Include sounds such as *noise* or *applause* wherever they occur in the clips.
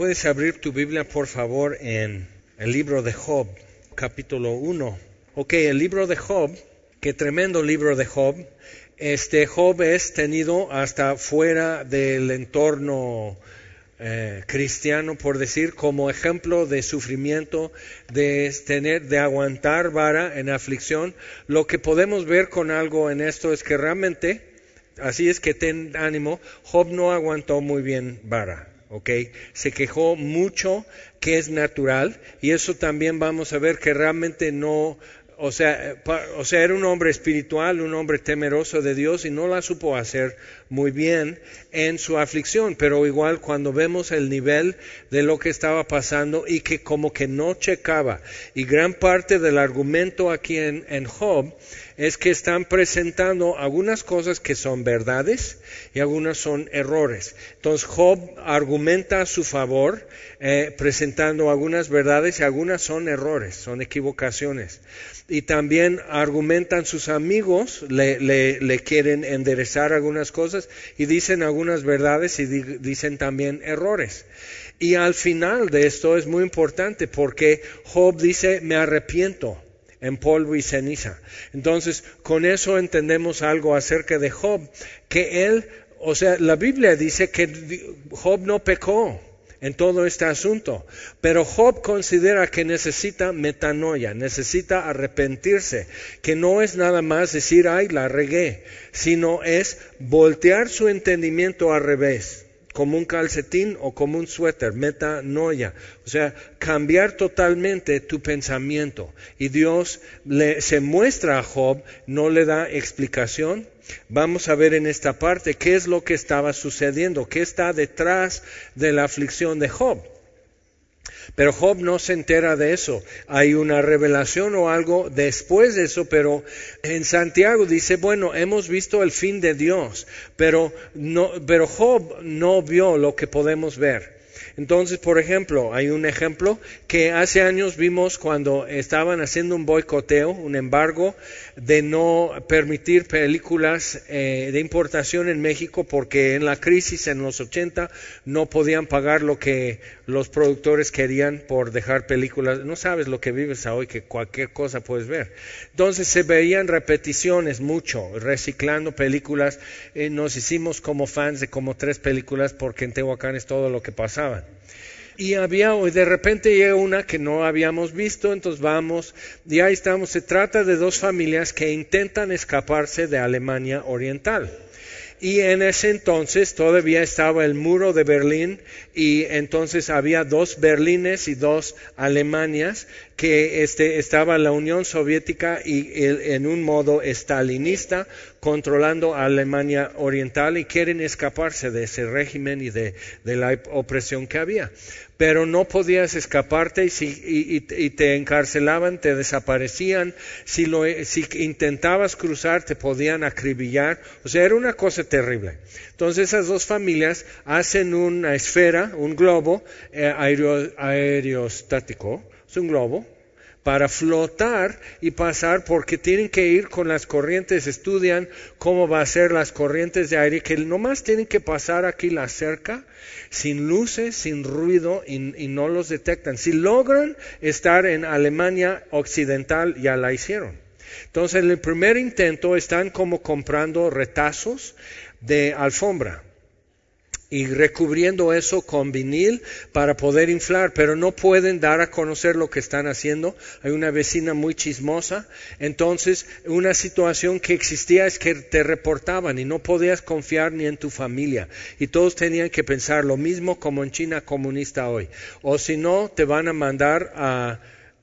Puedes abrir tu Biblia, por favor, en el libro de Job, capítulo 1. Ok, el libro de Job, qué tremendo libro de Job. Este Job es tenido hasta fuera del entorno eh, cristiano, por decir, como ejemplo de sufrimiento, de tener, de aguantar vara en aflicción. Lo que podemos ver con algo en esto es que realmente, así es que ten ánimo, Job no aguantó muy bien vara. ¿Ok? Se quejó mucho, que es natural, y eso también vamos a ver que realmente no, o sea, o sea, era un hombre espiritual, un hombre temeroso de Dios y no la supo hacer muy bien en su aflicción, pero igual cuando vemos el nivel de lo que estaba pasando y que como que no checaba, y gran parte del argumento aquí en, en Job es que están presentando algunas cosas que son verdades y algunas son errores. Entonces Job argumenta a su favor eh, presentando algunas verdades y algunas son errores, son equivocaciones. Y también argumentan sus amigos, le, le, quieren enderezar algunas cosas y dicen algunas verdades y dicen también errores. Y al final de esto es muy importante porque Job dice, me arrepiento en polvo y ceniza. Entonces, con eso entendemos algo acerca de Job, que él, o sea, la Biblia dice que Job no pecó en todo este asunto, pero Job considera que necesita metanoia, necesita arrepentirse, que no es nada más decir, ay, la regué, sino es voltear su entendimiento al revés como un calcetín o como un suéter, metanoia. O sea, cambiar totalmente tu pensamiento. Y Dios le, se muestra a Job, no le da explicación. Vamos a ver en esta parte qué es lo que estaba sucediendo, qué está detrás de la aflicción de Job. Pero Job no se entera de eso. Hay una revelación o algo después de eso, pero en Santiago dice, bueno, hemos visto el fin de Dios, pero, no, pero Job no vio lo que podemos ver. Entonces, por ejemplo, hay un ejemplo que hace años vimos cuando estaban haciendo un boicoteo, un embargo de no permitir películas eh, de importación en México porque en la crisis en los 80 no podían pagar lo que los productores querían por dejar películas. No sabes lo que vives hoy, que cualquier cosa puedes ver. Entonces se veían repeticiones mucho, reciclando películas. Eh, nos hicimos como fans de como tres películas porque en Tehuacán es todo lo que pasaba y había, de repente llega una que no habíamos visto, entonces vamos, y ahí estamos. Se trata de dos familias que intentan escaparse de Alemania Oriental. Y en ese entonces todavía estaba el muro de Berlín y entonces había dos Berlines y dos Alemanias que este, estaba la Unión Soviética y en un modo estalinista controlando a Alemania Oriental y quieren escaparse de ese régimen y de, de la opresión que había pero no podías escaparte y, si, te encarcelaban, te desaparecían, si, lo, si intentabas cruzar te podían acribillar, o sea, era una cosa terrible. Entonces esas dos familias hacen una esfera, un globo eh, aerostático, es un globo, para flotar y pasar porque tienen que ir con las corrientes, estudian cómo va a ser las corrientes de aire, que nomás tienen que pasar aquí la cerca sin luces, sin ruido y, y no los detectan. Si logran estar en Alemania Occidental, ya la hicieron. Entonces, en el primer intento están como comprando retazos de alfombra y recubriendo eso con vinil para poder inflar, pero no pueden dar a conocer lo que están haciendo. Hay una vecina muy chismosa, entonces una situación que existía es que te reportaban y no podías confiar ni en tu familia. Y todos tenían que pensar lo mismo como en China comunista hoy, o si no te van a mandar a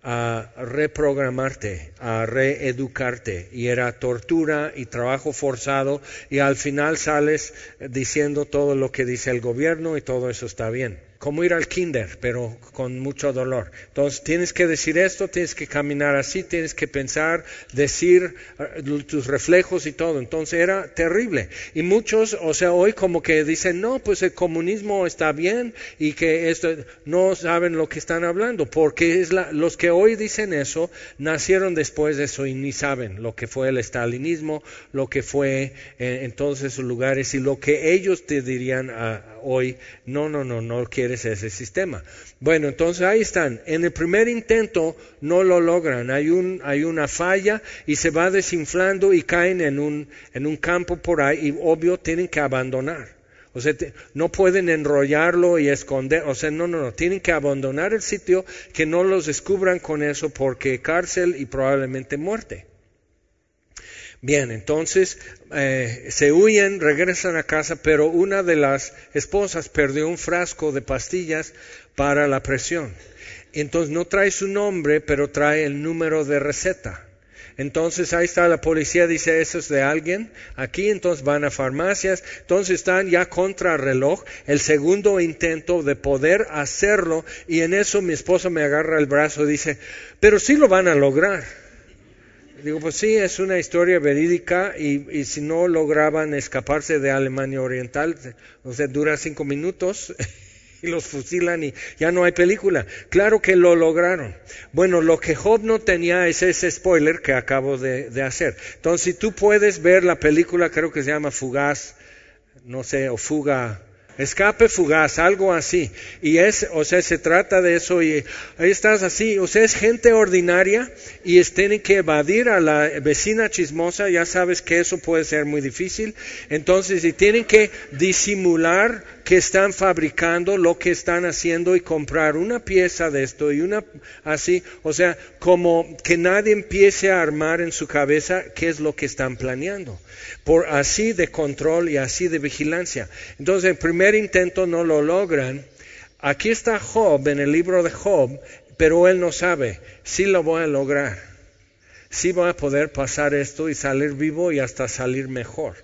a reprogramarte, a reeducarte, y era tortura y trabajo forzado, y al final sales diciendo todo lo que dice el gobierno y todo eso está bien como ir al kinder, pero con mucho dolor. Entonces tienes que decir esto, tienes que caminar así, tienes que pensar, decir eh, tus reflejos y todo. Entonces era terrible. Y muchos, o sea, hoy como que dicen, no, pues el comunismo está bien y que esto, no saben lo que están hablando, porque es la, los que hoy dicen eso nacieron después de eso y ni saben lo que fue el estalinismo, lo que fue eh, en todos esos lugares y lo que ellos te dirían a, hoy, no, no, no, no quieres ese sistema. Bueno, entonces ahí están. En el primer intento no lo logran. Hay, un, hay una falla y se va desinflando y caen en un, en un campo por ahí y obvio tienen que abandonar. O sea, no pueden enrollarlo y esconder, o sea, no, no, no, tienen que abandonar el sitio, que no los descubran con eso porque cárcel y probablemente muerte. Bien, entonces eh, se huyen, regresan a casa, pero una de las esposas perdió un frasco de pastillas para la presión. Entonces no trae su nombre, pero trae el número de receta. Entonces ahí está la policía, dice eso es de alguien. Aquí entonces van a farmacias. Entonces están ya contra reloj. El segundo intento de poder hacerlo. Y en eso mi esposa me agarra el brazo y dice, pero sí lo van a lograr. Digo, pues sí, es una historia verídica y, si no lograban escaparse de Alemania Oriental, o sea, dura cinco minutos *laughs* y los fusilan y ya no hay película. Claro que lo lograron. Bueno, lo que Job no tenía es ese spoiler que acabo de, de hacer. Entonces, si tú puedes ver la película, creo que se llama Fugaz, no sé, o Fuga escape fugaz, algo así. Y es, o sea, se trata de eso y ahí estás así, o sea, es gente ordinaria y es, tienen que evadir a la vecina chismosa, ya sabes que eso puede ser muy difícil. Entonces, y tienen que disimular que están fabricando lo que están haciendo y comprar una pieza de esto y una así, o sea, como que nadie empiece a armar en su cabeza qué es lo que están planeando, por así de control y así de vigilancia. Entonces, el primer intento no lo logran. Aquí está Job en el libro de Job, pero él no sabe si lo voy a lograr, si voy a poder pasar esto y salir vivo y hasta salir mejor.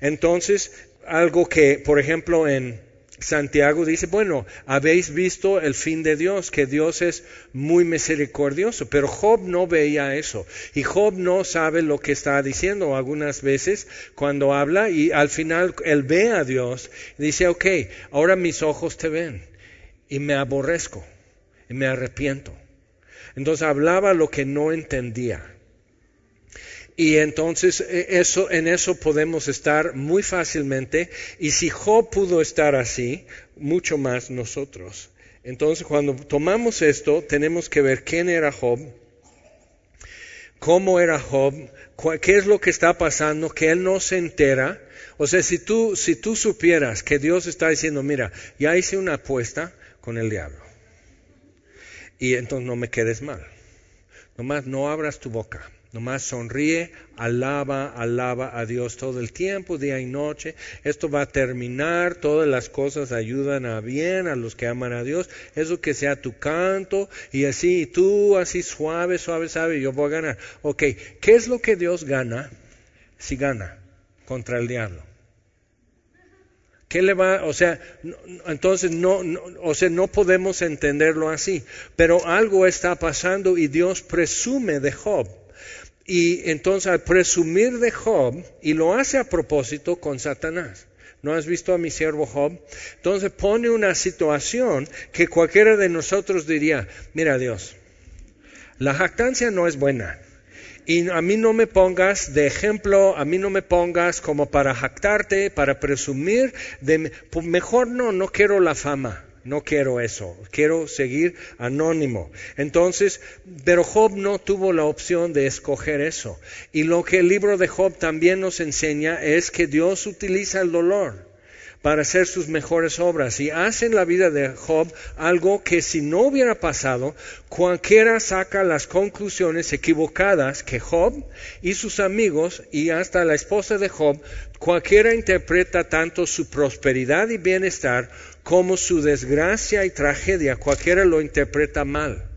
Entonces, algo que, por ejemplo, en Santiago dice, bueno, habéis visto el fin de Dios, que Dios es muy misericordioso, pero Job no veía eso y Job no sabe lo que está diciendo algunas veces cuando habla y al final él ve a Dios y dice, ok, ahora mis ojos te ven y me aborrezco y me arrepiento. Entonces hablaba lo que no entendía. Y entonces e, eso, en eso podemos estar muy fácilmente. Y si Job pudo estar así, mucho más nosotros. Entonces cuando tomamos esto, tenemos que ver quién era Job, cómo era Job, qué es lo que está pasando, que él no se entera. O sea, si tú, si tú supieras que Dios está diciendo, mira, ya hice una apuesta con el diablo. Y entonces no me quedes mal. Nomás no abras tu boca Nomás sonríe, alaba, alaba a Dios todo el tiempo, día y noche. Esto va a terminar, todas las cosas ayudan a bien a los que aman a Dios. Eso que sea tu canto y así, tú así suave, suave, suave, yo voy a ganar. Ok, ¿qué es lo que Dios gana si gana contra el diablo? ¿Qué le va? O sea, entonces no, no, o sea, no podemos entenderlo así. Pero algo está pasando y Dios presume de Job y entonces al presumir de Job, y lo hace a propósito con Satanás. ¿No has visto a mi siervo Job? Entonces pone una situación que cualquiera de nosotros diría, mira Dios, la jactancia no es buena. Y a mí no me pongas de ejemplo, a mí no me pongas como para jactarte, para presumir de... Pues mejor no, no quiero la fama. No quiero eso, quiero seguir anónimo. Entonces, pero Job no tuvo la opción de escoger eso. Y lo que el libro de Job también nos enseña es que Dios utiliza el dolor para hacer sus mejores obras y hace en la vida de Job algo que si no hubiera pasado, cualquiera saca las conclusiones equivocadas que Job y sus amigos y hasta la esposa de Job, cualquiera interpreta tanto su prosperidad y bienestar como su desgracia y tragedia, cualquiera lo interpreta mal.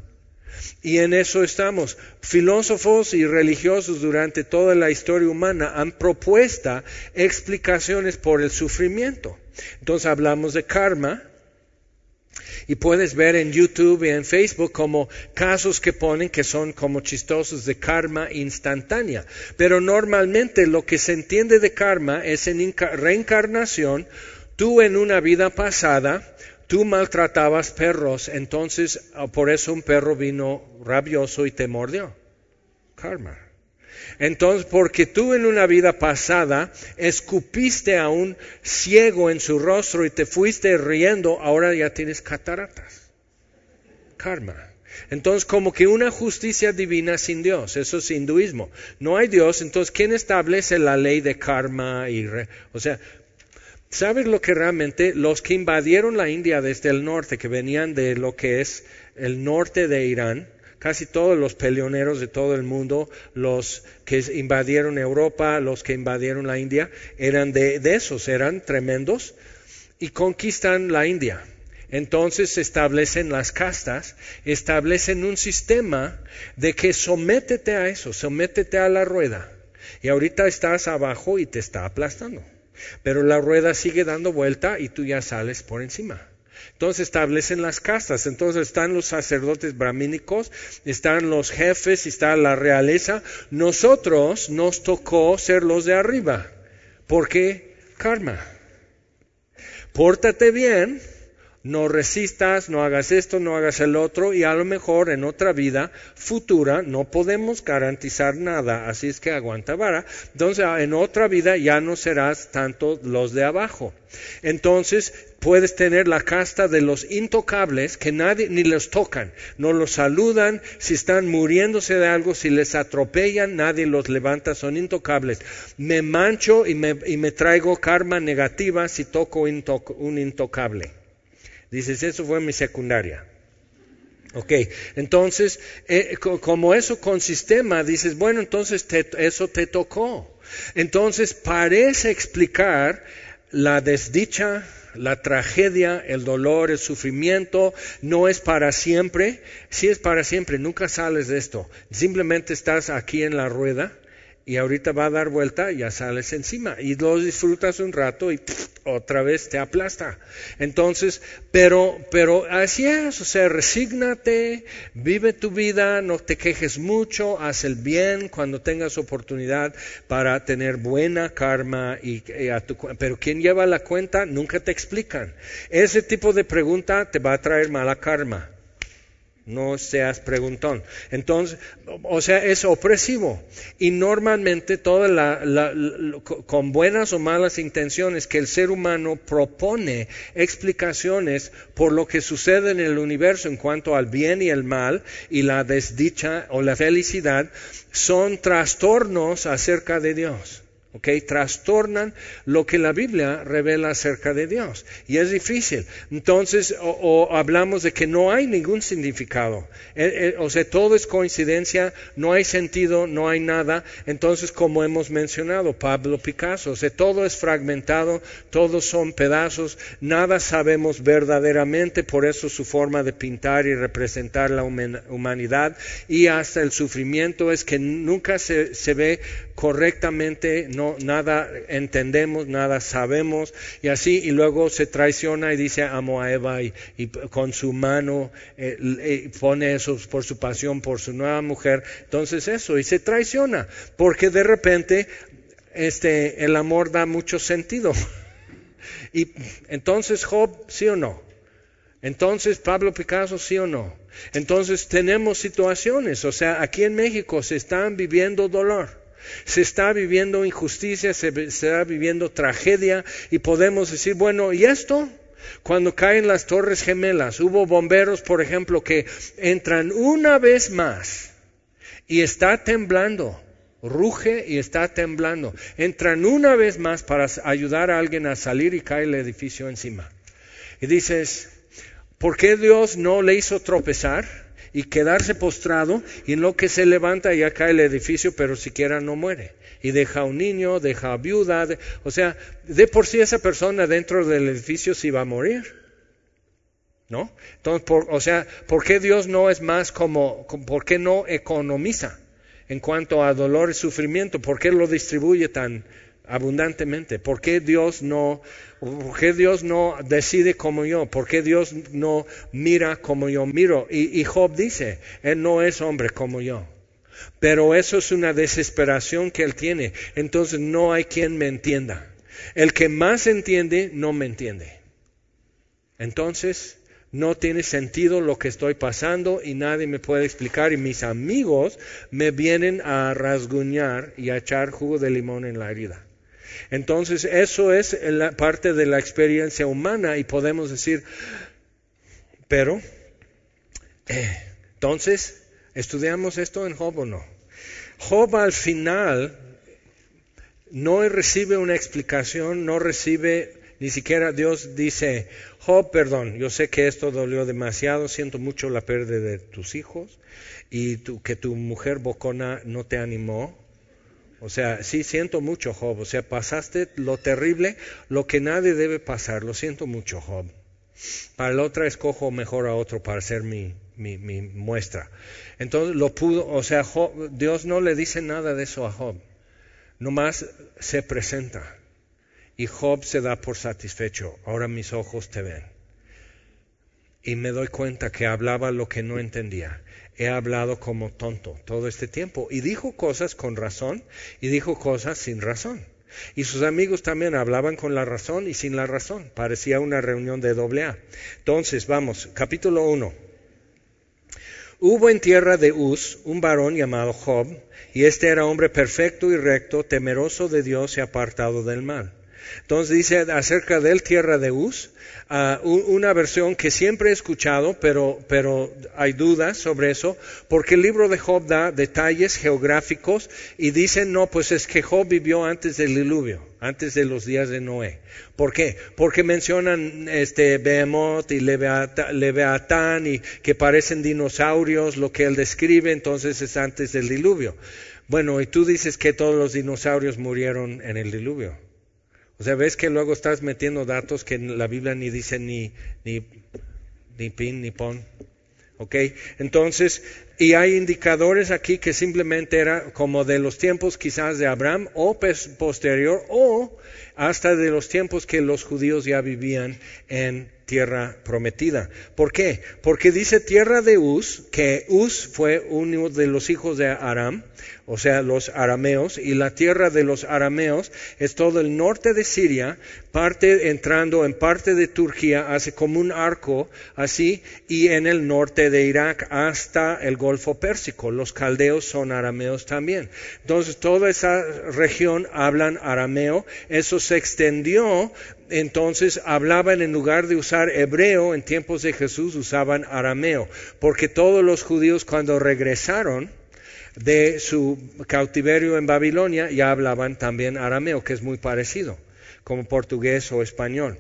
Y en eso estamos. Filósofos y religiosos durante toda la historia humana han propuesto explicaciones por el sufrimiento. Entonces hablamos de karma, y puedes ver en YouTube y en Facebook como casos que ponen que son como chistosos de karma instantánea. Pero normalmente lo que se entiende de karma es en reencarnación Tú en una vida pasada, tú maltratabas perros, entonces ah, por eso un perro vino rabioso y te mordió. Karma. Entonces, porque tú en una vida pasada escupiste a un ciego en su rostro y te fuiste riendo, ahora ya tienes cataratas. Karma. Entonces, como que una justicia divina sin Dios, eso es hinduismo. No hay Dios, entonces, ¿quién establece la ley de karma? Y o sea, ¿sabes lo que realmente los que invadieron la India desde el norte, que venían de lo que es el norte de Irán, casi todos los peleoneros de todo el mundo, los que invadieron Europa, los que invadieron la India, eran de, esos, eran tremendos y conquistan la India. Entonces establecen las castas, establecen un sistema de que sométete a eso, sométete a la rueda. Y ahorita estás abajo y te está aplastando. Pero la rueda sigue dando vuelta y tú ya sales por encima. Entonces establecen las castas. Entonces están los sacerdotes brahmínicos, están los jefes, está la realeza. Nosotros nos tocó ser los de arriba. ¿Por qué? Karma. Pórtate bien no resistas, no hagas esto, no hagas el otro y a lo mejor en otra vida futura no podemos garantizar nada, así es que aguanta vara. Entonces en otra vida ya no serás tanto los de abajo. Entonces puedes tener la casta de los intocables que nadie ni los tocan, no los saludan, si están muriéndose de algo, si les atropellan, nadie los levanta, son intocables. Me mancho y me, y me traigo karma negativa si toco un intocable. Dices, eso fue mi secundaria. Ok, entonces, eh, como eso con sistema, dices, bueno, entonces eso te tocó. Entonces parece explicar la desdicha, la tragedia, el dolor, el sufrimiento, no es para siempre. Si es para siempre, nunca sales de esto. Simplemente estás aquí en la rueda y ahorita va a dar vuelta y ya sales encima y lo disfrutas un rato y otra vez te aplasta. Entonces, pero, pero así es, o sea, resígnate, vive tu vida, no te quejes mucho, haz el bien cuando tengas oportunidad para tener buena karma y, a tu, pero quien lleva la cuenta nunca te explican. Ese tipo de pregunta te va a traer mala karma. No seas preguntón. Entonces, o sea, es opresivo. Y normalmente, toda la, con buenas o malas intenciones, que el ser humano propone explicaciones por lo que sucede en el universo en cuanto al bien y el mal, y la desdicha o la felicidad, son trastornos acerca de Dios. ¿Ok? Trastornan lo que la Biblia revela acerca de Dios. Y es difícil. Entonces, o, hablamos de que no hay ningún significado. Eh, eh, o sea, todo es coincidencia, no hay sentido, no hay nada. Entonces, como hemos mencionado, Pablo Picasso, o sea, todo es fragmentado, todos son pedazos, nada sabemos verdaderamente, por eso su forma de pintar y representar la humanidad y hasta el sufrimiento es que nunca se, se ve correctamente, no, nada entendemos, nada sabemos, y así, y luego se traiciona y dice amo a Eva y, con su mano eh, eh, pone eso por su pasión por su nueva mujer, entonces eso, y se traiciona, porque de repente este, el amor da mucho sentido. *laughs* y entonces Job, sí o no. Entonces Pablo Picasso, sí o no. Entonces tenemos situaciones, o sea, aquí en México se están viviendo dolor. Se está viviendo injusticia, se está viviendo tragedia y podemos decir, bueno, ¿y esto? Cuando caen las torres gemelas, hubo bomberos, por ejemplo, que entran una vez más y está temblando, ruge y está temblando. Entran una vez más para ayudar a alguien a salir y cae el edificio encima. Y dices, ¿por qué Dios no le hizo tropezar? Y quedarse postrado y en lo que se levanta ya cae el edificio, pero siquiera no muere. Y deja un niño, deja viuda, o sea, de por sí esa persona dentro del edificio sí va a morir. ¿No? Entonces, o sea, ¿por qué Dios no es más como, por qué no economiza en cuanto a dolor y sufrimiento? ¿Por qué lo distribuye tan abundantemente? ¿Por qué Dios no, por qué Dios no decide como yo? ¿Por qué Dios no mira como yo miro? Y, y Job dice, Él no es hombre como yo. Pero eso es una desesperación que Él tiene. Entonces no hay quien me entienda. El que más entiende no me entiende. Entonces no tiene sentido lo que estoy pasando y nadie me puede explicar y mis amigos me vienen a rasguñar y a echar jugo de limón en la herida. Entonces eso es la parte de la experiencia humana y podemos decir, pero, eh, entonces, ¿estudiamos esto en Job o no? Job al final no recibe una explicación, no recibe ni siquiera Dios dice, Job, perdón, yo sé que esto dolió demasiado, siento mucho la pérdida de tus hijos y que tu mujer bocona no te animó. O sea, sí siento mucho, Job. O sea, pasaste lo terrible, lo que nadie debe pasar. Lo siento mucho, Job. Para la otra escojo mejor a otro para ser mi, muestra. Entonces lo pudo, o sea, Dios no le dice nada de eso a Job. Nomás se presenta. Y Job se da por satisfecho. Ahora mis ojos te ven. Y me doy cuenta que hablaba lo que no entendía. He hablado como tonto todo este tiempo. Y dijo cosas con razón y dijo cosas sin razón. Y sus amigos también hablaban con la razón y sin la razón. Parecía una reunión de doble A. Entonces, vamos, capítulo 1. Hubo en tierra de Uz un varón llamado Job, y este era hombre perfecto y recto, temeroso de Dios y apartado del mal. Entonces dice acerca del tierra de Uz, ah, una versión que siempre he escuchado, pero, pero hay dudas sobre eso, porque el libro de Job da detalles geográficos y dice, no, pues es que Job vivió antes del diluvio, antes de los días de Noé. ¿Por qué? Porque mencionan este Behemoth y Leveatán y que parecen dinosaurios, lo que él describe, entonces es antes del diluvio. Bueno, y tú dices que todos los dinosaurios murieron en el diluvio. O sea, ves que luego estás metiendo datos que la Biblia ni dice ni, ni, ni pin ni pon. ¿Ok? Entonces, y hay indicadores aquí que simplemente era como de los tiempos quizás de Abraham o posterior o hasta de los tiempos que los judíos ya vivían en tierra prometida. ¿Por qué? Porque dice tierra de Uz, que Uz fue uno de los hijos de Aram, o sea, los arameos, y la tierra de los arameos es todo el norte de Siria, parte entrando en parte de Turquía, hace como un arco así, y en el norte de Irak hasta el Golfo Pérsico. Los caldeos son arameos también. Entonces, toda esa región hablan arameo, eso se extendió entonces hablaban en lugar de usar hebreo en tiempos de Jesús usaban arameo, porque todos los judíos cuando regresaron de su cautiverio en Babilonia ya hablaban también arameo, que es muy parecido, como portugués o español.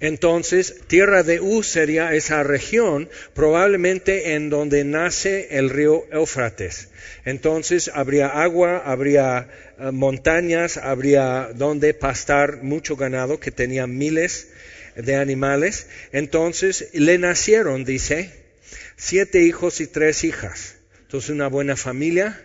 Entonces, tierra de Uz sería esa región, probablemente en donde nace el río Éufrates. Entonces, habría agua, habría eh, montañas, habría donde pastar mucho ganado, que tenía miles de animales. Entonces, le nacieron, dice, siete hijos y tres hijas. Entonces, una buena familia,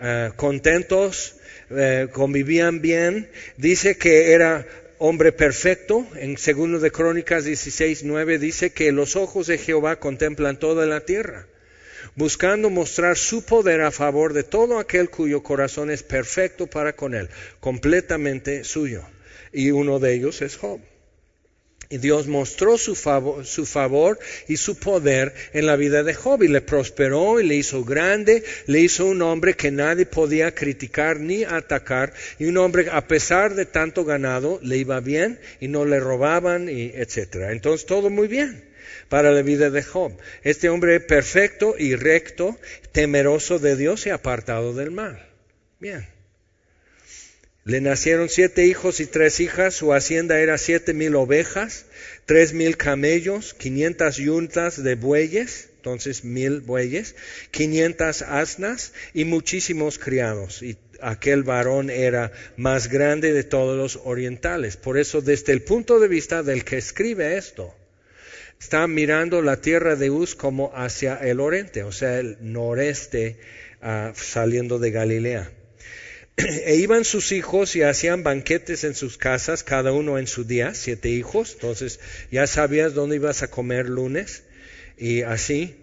eh, contentos, eh, convivían bien. Dice que era hombre perfecto, en segundo de Crónicas 16, 9 dice que los ojos de Jehová contemplan toda la tierra, buscando mostrar su poder a favor de todo aquel cuyo corazón es perfecto para con él, completamente suyo. Y uno de ellos es Job. Y Dios mostró su favor, su favor, y su poder en la vida de Job y le prosperó y le hizo grande, le hizo un hombre que nadie podía criticar ni atacar y un hombre a pesar de tanto ganado le iba bien y no le robaban y etcétera. Entonces todo muy bien para la vida de Job. Este hombre perfecto y recto, temeroso de Dios y apartado del mal. Bien. Le nacieron siete hijos y tres hijas, su hacienda era siete mil ovejas, tres mil camellos, quinientas yuntas de bueyes, entonces mil bueyes, quinientas asnas y muchísimos criados. Y aquel varón era más grande de todos los orientales. Por eso, desde el punto de vista del que escribe esto, está mirando la tierra de Uz como hacia el oriente, o sea, el noreste ah, saliendo de Galilea. E iban sus hijos y hacían banquetes en sus casas, cada uno en su día, siete hijos, entonces ya sabías dónde ibas a comer lunes y así,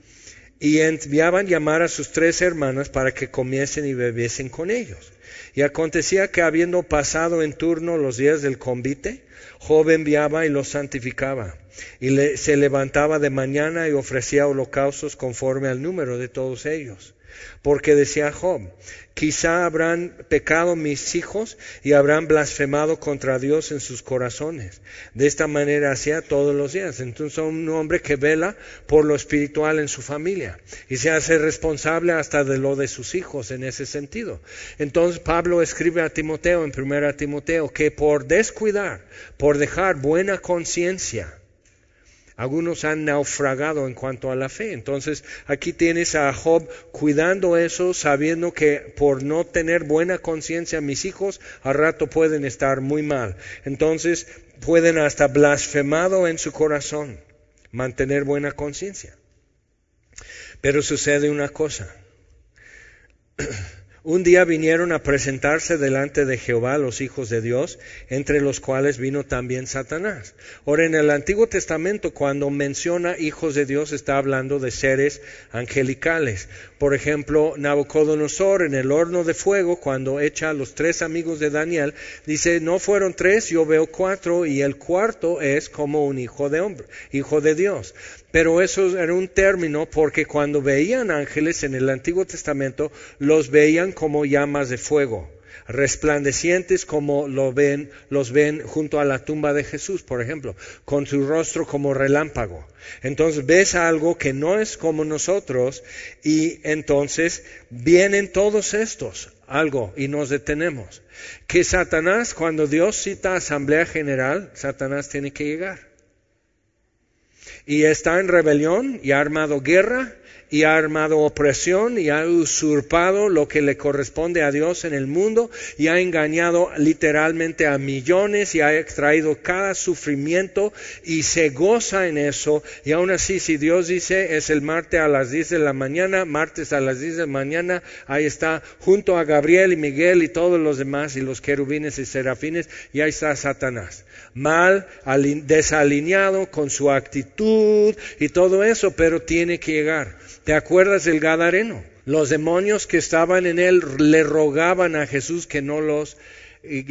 y enviaban llamar a sus tres hermanas para que comiesen y bebiesen con ellos. Y acontecía que habiendo pasado en turno los días del convite, Job enviaba y los santificaba y se levantaba de mañana y ofrecía holocaustos conforme al número de todos ellos. Porque decía Job, quizá habrán pecado mis hijos y habrán blasfemado contra Dios en sus corazones. De esta manera hacía todos los días. Entonces un hombre que vela por lo espiritual en su familia y se hace responsable hasta de lo de sus hijos en ese sentido. Entonces Pablo escribe a Timoteo en 1 Timoteo que por descuidar, por dejar buena conciencia, algunos han naufragado en cuanto a la fe. Entonces aquí tienes a Job cuidando eso, sabiendo que por no tener buena conciencia mis hijos al rato pueden estar muy mal. Entonces pueden hasta blasfemado en su corazón mantener buena conciencia. Pero sucede una cosa. *clears throat* Un día vinieron a presentarse delante de Jehová los hijos de Dios, entre los cuales vino también Satanás. Ahora, en el Antiguo Testamento, cuando menciona hijos de Dios, está hablando de seres angelicales. Por ejemplo, Nabucodonosor en el horno de fuego, cuando echa a los tres amigos de Daniel, dice, no fueron tres, yo veo cuatro, y el cuarto es como un hijo de hombre, hijo de Dios. Pero eso era un término porque cuando veían ángeles en el Antiguo Testamento, los veían como llamas de fuego, resplandecientes como lo ven, los ven junto a la tumba de Jesús, por ejemplo, con su rostro como relámpago. Entonces ves algo que no es como nosotros y entonces vienen todos estos, algo, y nos detenemos. Que Satanás, cuando Dios cita asamblea general, Satanás tiene que llegar y está en rebelión y ha armado guerra y ha armado opresión y ha usurpado lo que le corresponde a Dios en el mundo y ha engañado literalmente a millones y ha extraído cada sufrimiento y se goza en eso y aún así si Dios dice es el martes a las 10 de la mañana, martes a las 10 de la mañana, ahí está junto a Gabriel y Miguel y todos los demás y los querubines y serafines y ahí está Satanás mal, desalineado con su actitud y todo eso, pero tiene que llegar. ¿Te acuerdas del Gadareno? Los demonios que estaban en él le rogaban a Jesús que no los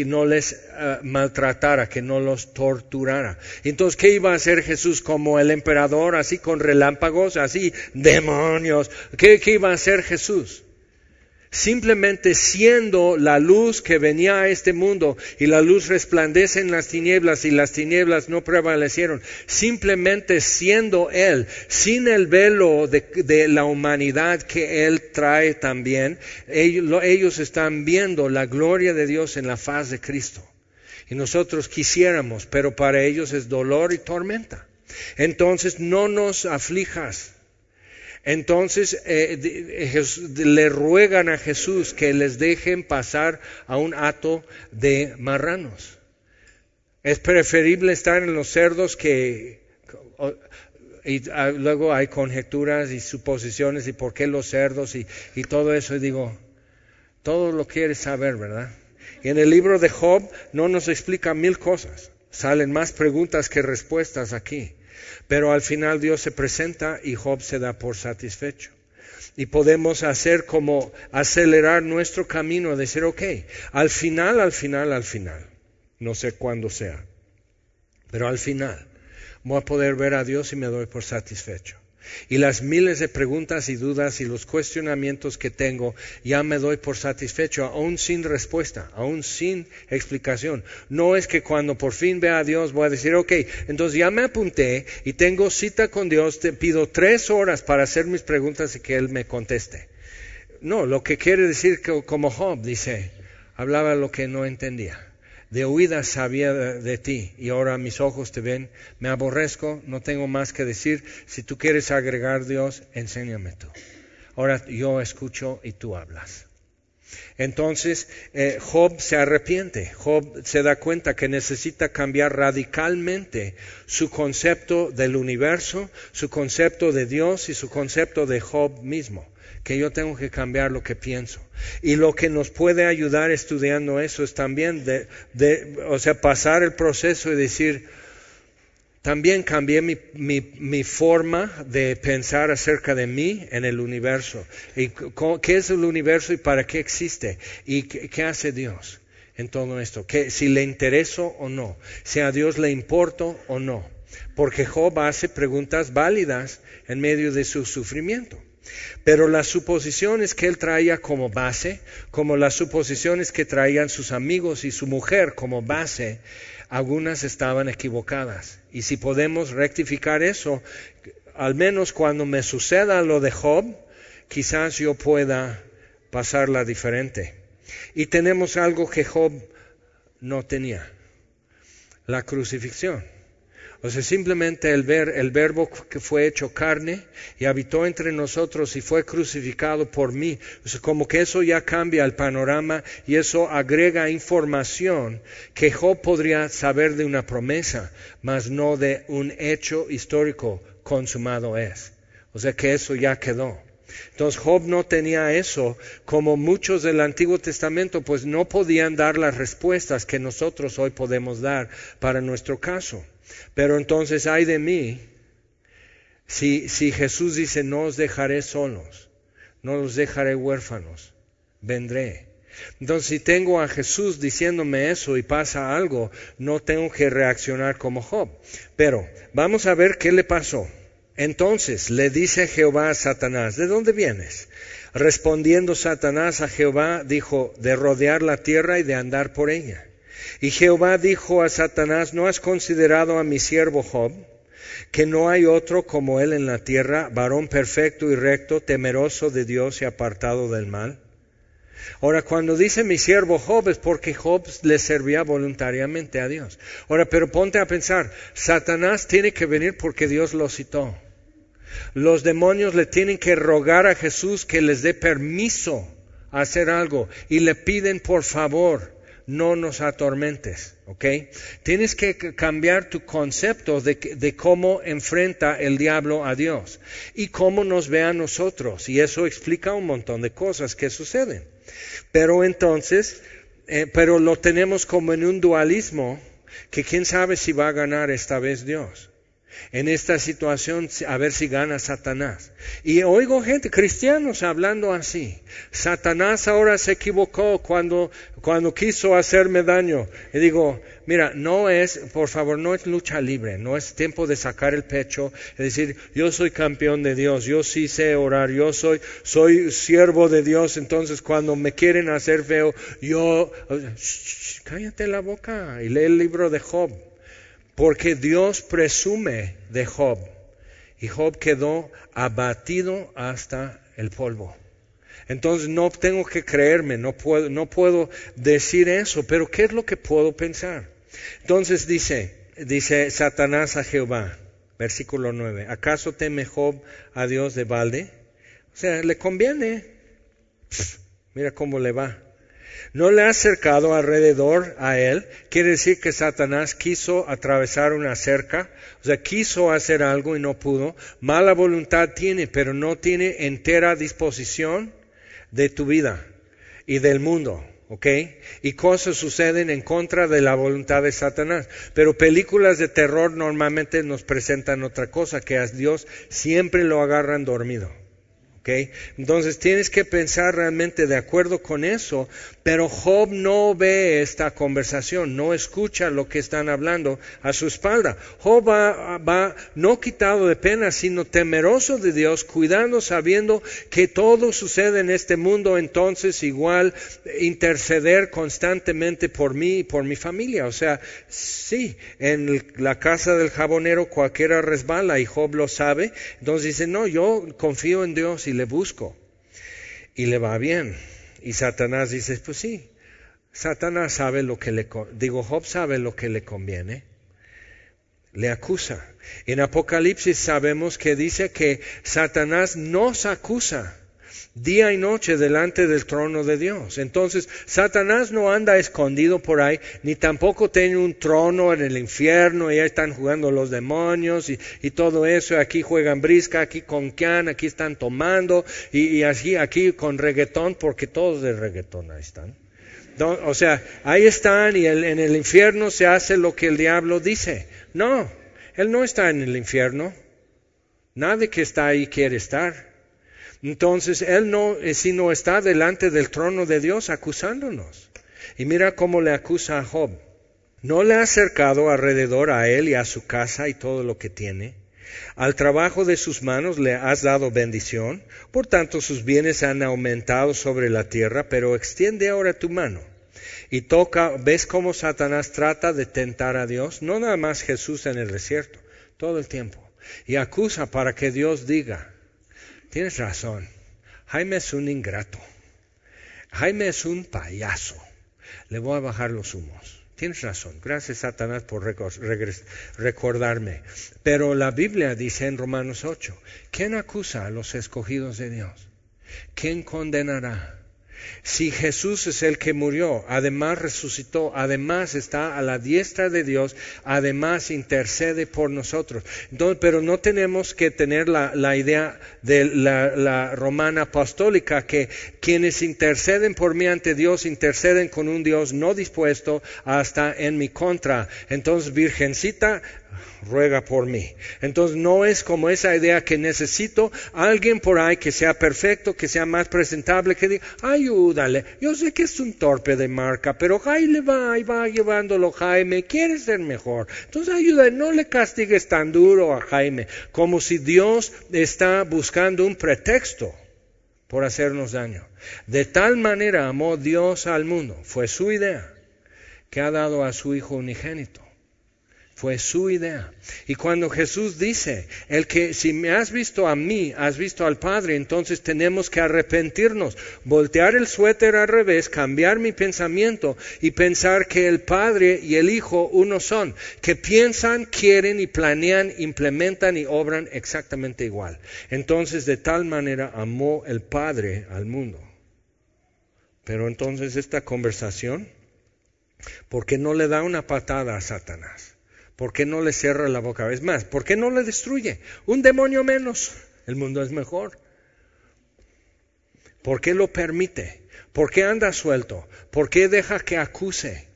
no les ah, maltratara, que no los torturara. Entonces, ¿qué iba a hacer Jesús como el emperador, así con relámpagos, así demonios? ¿Qué, qué iba a hacer Jesús? Simplemente siendo la luz que venía a este mundo y la luz resplandece en las tinieblas y las tinieblas no prevalecieron, simplemente siendo Él, sin el velo de, la humanidad que Él trae también, ellos, ellos están viendo la gloria de Dios en la faz de Cristo. Y nosotros quisiéramos, pero para ellos es dolor y tormenta. Entonces no nos aflijas entonces eh, le ruegan a Jesús que les dejen pasar a un hato de marranos. Es preferible estar en los cerdos que... Y ah, luego hay conjeturas y suposiciones y por qué los cerdos y, y todo eso. Y digo, todo lo quieres saber, ¿verdad? Y en el libro de Job no nos explica mil cosas. Salen más preguntas que respuestas aquí. Pero al final Dios se presenta y Job se da por satisfecho. Y podemos hacer como acelerar nuestro camino, decir, ok, al final, al final, al final, no sé cuándo sea, pero al final voy a poder ver a Dios y me doy por satisfecho. Y las miles de preguntas y dudas y los cuestionamientos que tengo, ya me doy por satisfecho, aún sin respuesta, aún sin explicación. No es que cuando por fin vea a Dios voy a decir, ok, entonces ya me apunté y tengo cita con Dios, te pido tres horas para hacer mis preguntas y que Él me conteste. No, lo que quiere decir que como Job dice, hablaba lo que no entendía de oídas sabía de, ti y ahora mis ojos te ven, me aborrezco, no tengo más que decir, si tú quieres agregar Dios, enséñame tú. Ahora yo escucho y tú hablas. Entonces, eh, Job se arrepiente, Job se da cuenta que necesita cambiar radicalmente su concepto del universo, su concepto de Dios y su concepto de Job mismo que yo tengo que cambiar lo que pienso. Y lo que nos puede ayudar estudiando eso es también de, o sea, pasar el proceso y decir, también cambié mi, forma de pensar acerca de mí en el universo. Y ¿Qué es el universo y para qué existe? ¿Y qué, qué hace Dios en todo esto? Que si le intereso o no, si a Dios le importo o no. porque Job hace preguntas válidas en medio de su sufrimiento. Pero las suposiciones que él traía como base, como las suposiciones que traían sus amigos y su mujer como base, algunas estaban equivocadas. Y si podemos rectificar eso, al menos cuando me suceda lo de Job, quizás yo pueda pasarla diferente. Y tenemos algo que Job no tenía, la crucifixión. O sea, simplemente el ver el verbo que fue hecho carne y habitó entre nosotros y fue crucificado por mí. O sea, como que eso ya cambia el panorama y eso agrega información que Job podría saber de una promesa, mas no de un hecho histórico consumado es. O sea que eso ya quedó. Entonces Job no tenía eso, como muchos del Antiguo Testamento, pues no podían dar las respuestas que nosotros hoy podemos dar para nuestro caso. Pero entonces hay de mí, si, Jesús dice, no os dejaré solos, no os dejaré huérfanos, vendré. Entonces, si tengo a Jesús diciéndome eso y pasa algo, no tengo que reaccionar como Job. Pero vamos a ver qué le pasó. Entonces le dice Jehová a Satanás, ¿de dónde vienes? Respondiendo Satanás a Jehová, dijo, de rodear la tierra y de andar por ella. Y Jehová dijo a Satanás, ¿no has considerado a mi siervo Job? que no hay otro como él en la tierra, varón perfecto y recto, temeroso de Dios y apartado del mal. Ahora, cuando dice mi siervo Job es porque Job le servía voluntariamente a Dios. Ahora, pero ponte a pensar, Satanás tiene que venir porque Dios lo citó. Los demonios le tienen que rogar a Jesús que les dé permiso a hacer algo y le piden por favor, no nos atormentes, ¿ok? Tienes que cambiar tu concepto de, de, cómo enfrenta el diablo a Dios y cómo nos ve a nosotros. Y eso explica un montón de cosas que suceden. Pero entonces, eh, pero lo tenemos como en un dualismo que quién sabe si va a ganar esta vez Dios en esta situación a ver si gana Satanás. Y oigo gente, cristianos, hablando así. Satanás ahora se equivocó cuando, cuando quiso hacerme daño. Y digo, mira, no es, por favor, no es lucha libre, no es tiempo de sacar el pecho, es decir, yo soy campeón de Dios, yo sí sé orar, yo soy, soy siervo de Dios, entonces cuando me quieren hacer feo, yo, cállate la boca y lee el libro de Job. Porque Dios presume de Job. Y Job quedó abatido hasta el polvo. Entonces no tengo que creerme, no puedo, no puedo decir eso, pero ¿qué es lo que puedo pensar? Entonces dice, dice Satanás a Jehová, versículo 9, ¿acaso teme Job a Dios de balde? O sea, le conviene. mira cómo le va no le ha acercado alrededor a él, quiere decir que Satanás quiso atravesar una cerca, o sea, quiso hacer algo y no pudo. Mala voluntad tiene, pero no tiene entera disposición de tu vida y del mundo. ¿ok? Y cosas suceden en contra de la voluntad de Satanás. Pero películas de terror normalmente nos presentan otra cosa, que a Dios siempre lo agarran dormido. Entonces tienes que pensar realmente de acuerdo con eso, pero Job no ve esta conversación, no escucha lo que están hablando a su espalda. Job va, no quitado de pena, sino temeroso de Dios, cuidando, sabiendo que todo sucede en este mundo, entonces igual interceder constantemente por mí y por mi familia. O sea, sí, en la casa del jabonero cualquiera resbala y Job lo sabe, entonces dice, no, yo confío en Dios y le busco. Y le va bien. Y Satanás dice, pues sí, Satanás sabe lo que le, digo, Job sabe lo que le conviene. Le acusa. En Apocalipsis sabemos que dice que Satanás nos acusa día y noche delante del trono de Dios. Entonces, Satanás no anda escondido por ahí, ni tampoco tiene un trono en el infierno, y ahí están jugando los demonios y, todo eso, aquí juegan brisca, aquí con Kian, aquí están tomando, y, así aquí con reggaetón, porque todos de reggaetón ahí están. O sea, ahí están y en el infierno se hace lo que el diablo dice. No, él no está en el infierno. Nadie que está ahí quiere estar. Entonces Él no, eh, sino está delante del trono de Dios acusándonos. Y mira cómo le acusa a Job. ¿No le has cercado alrededor a él y a su casa y todo lo que tiene? Al trabajo de sus manos le has dado bendición, por tanto sus bienes han aumentado sobre la tierra, pero extiende ahora tu mano y toca, ¿ves cómo Satanás trata de tentar a Dios? No nada más Jesús en el desierto, todo el tiempo. Y acusa para que Dios diga, tienes razón, Jaime es un ingrato, Jaime es un payaso, le voy a bajar los humos. Tienes razón. Gracias, Satanás, por recordarme. Pero la Biblia dice en Romanos 8, ¿quién acusa a los escogidos de Dios? ¿Quién condenará? Si Jesús es el que murió, además resucitó, además está a la diestra de Dios, además intercede por nosotros. pero no tenemos que tener la, idea de la, la, romana apostólica que quienes interceden por mí ante Dios interceden con un Dios no dispuesto hasta en mi contra. Entonces, Virgencita, ruega por mí. Entonces no es como esa idea que necesito alguien por ahí que sea perfecto, que sea más presentable, que diga, ayúdale, yo sé que es un torpe de marca, pero Jaime va y va llevándolo Jaime, quiere ser mejor. Entonces ayúdale, no le castigues tan duro a Jaime, como si Dios está buscando un pretexto por hacernos daño. De tal manera amó Dios al mundo, fue su idea, que ha dado a su Hijo unigénito fue su idea. Y cuando Jesús dice, el que si me has visto a mí, has visto al Padre, entonces tenemos que arrepentirnos, voltear el suéter al revés, cambiar mi pensamiento y pensar que el Padre y el Hijo uno son, que piensan, quieren y planean, implementan y obran exactamente igual. Entonces de tal manera amó el Padre al mundo. Pero entonces esta conversación, ¿por qué no le da una patada a Satanás? ¿Por qué no le cierra la boca? vez más, ¿por qué no le destruye? Un demonio menos. El mundo es mejor. ¿Por qué lo permite? ¿Por qué anda suelto? ¿Por qué deja que acuse?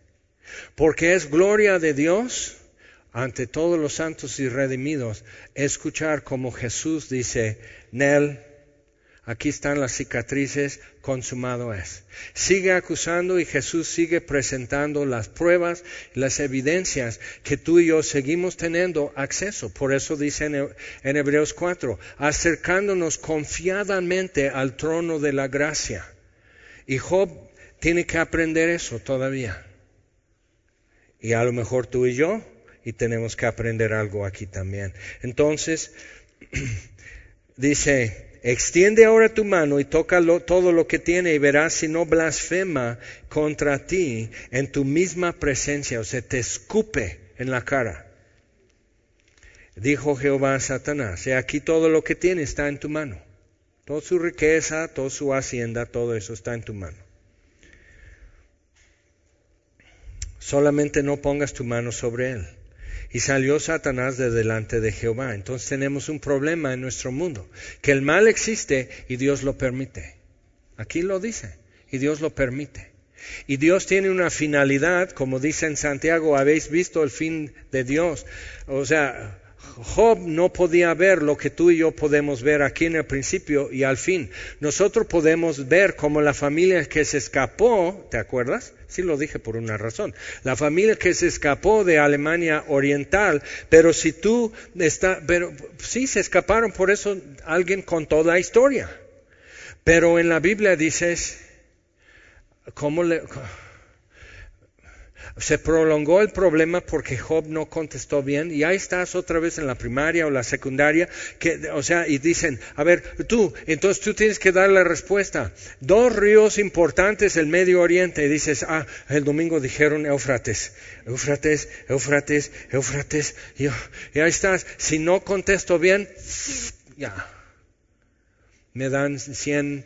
Porque es gloria de Dios ante todos los santos y redimidos escuchar como Jesús dice, Nel, Aquí están las cicatrices, consumado es. Sigue acusando y Jesús sigue presentando las pruebas, las evidencias que tú y yo seguimos teniendo acceso. Por eso dice en Hebreos 4, acercándonos confiadamente al trono de la gracia. Y Job tiene que aprender eso todavía. Y a lo mejor tú y yo, y tenemos que aprender algo aquí también. Entonces, *clears throat* dice, Extiende ahora tu mano y toca todo lo que tiene y verás si no blasfema contra ti en tu misma presencia, o sea, te escupe en la cara. Dijo Jehová a Satanás, he aquí todo lo que tiene está en tu mano. Toda su riqueza, toda su hacienda, todo eso está en tu mano. Solamente no pongas tu mano sobre él. Y salió Satanás de delante de Jehová. Entonces tenemos un problema en nuestro mundo, que el mal existe y Dios lo permite. Aquí lo dice, y Dios lo permite. Y Dios tiene una finalidad, como dice en Santiago, habéis visto el fin de Dios. O sea, Job no podía ver lo que tú y yo podemos ver aquí en el principio y al fin. Nosotros podemos ver como la familia que se escapó, ¿te acuerdas? Sí lo dije por una razón. La familia que se escapó de Alemania Oriental, pero si tú está, pero sí se escaparon, por eso alguien contó la historia. Pero en la Biblia dices, ¿cómo le, se prolongó el problema porque Job no contestó bien y ahí estás otra vez en la primaria o la secundaria, que, o sea, y dicen, a ver, tú, entonces tú tienes que dar la respuesta. Dos ríos importantes del Medio Oriente y dices, ah, el domingo dijeron Éufrates, Éufrates, Éufrates, Éufrates, y, y ahí estás. Si no contesto bien, ya, me dan 100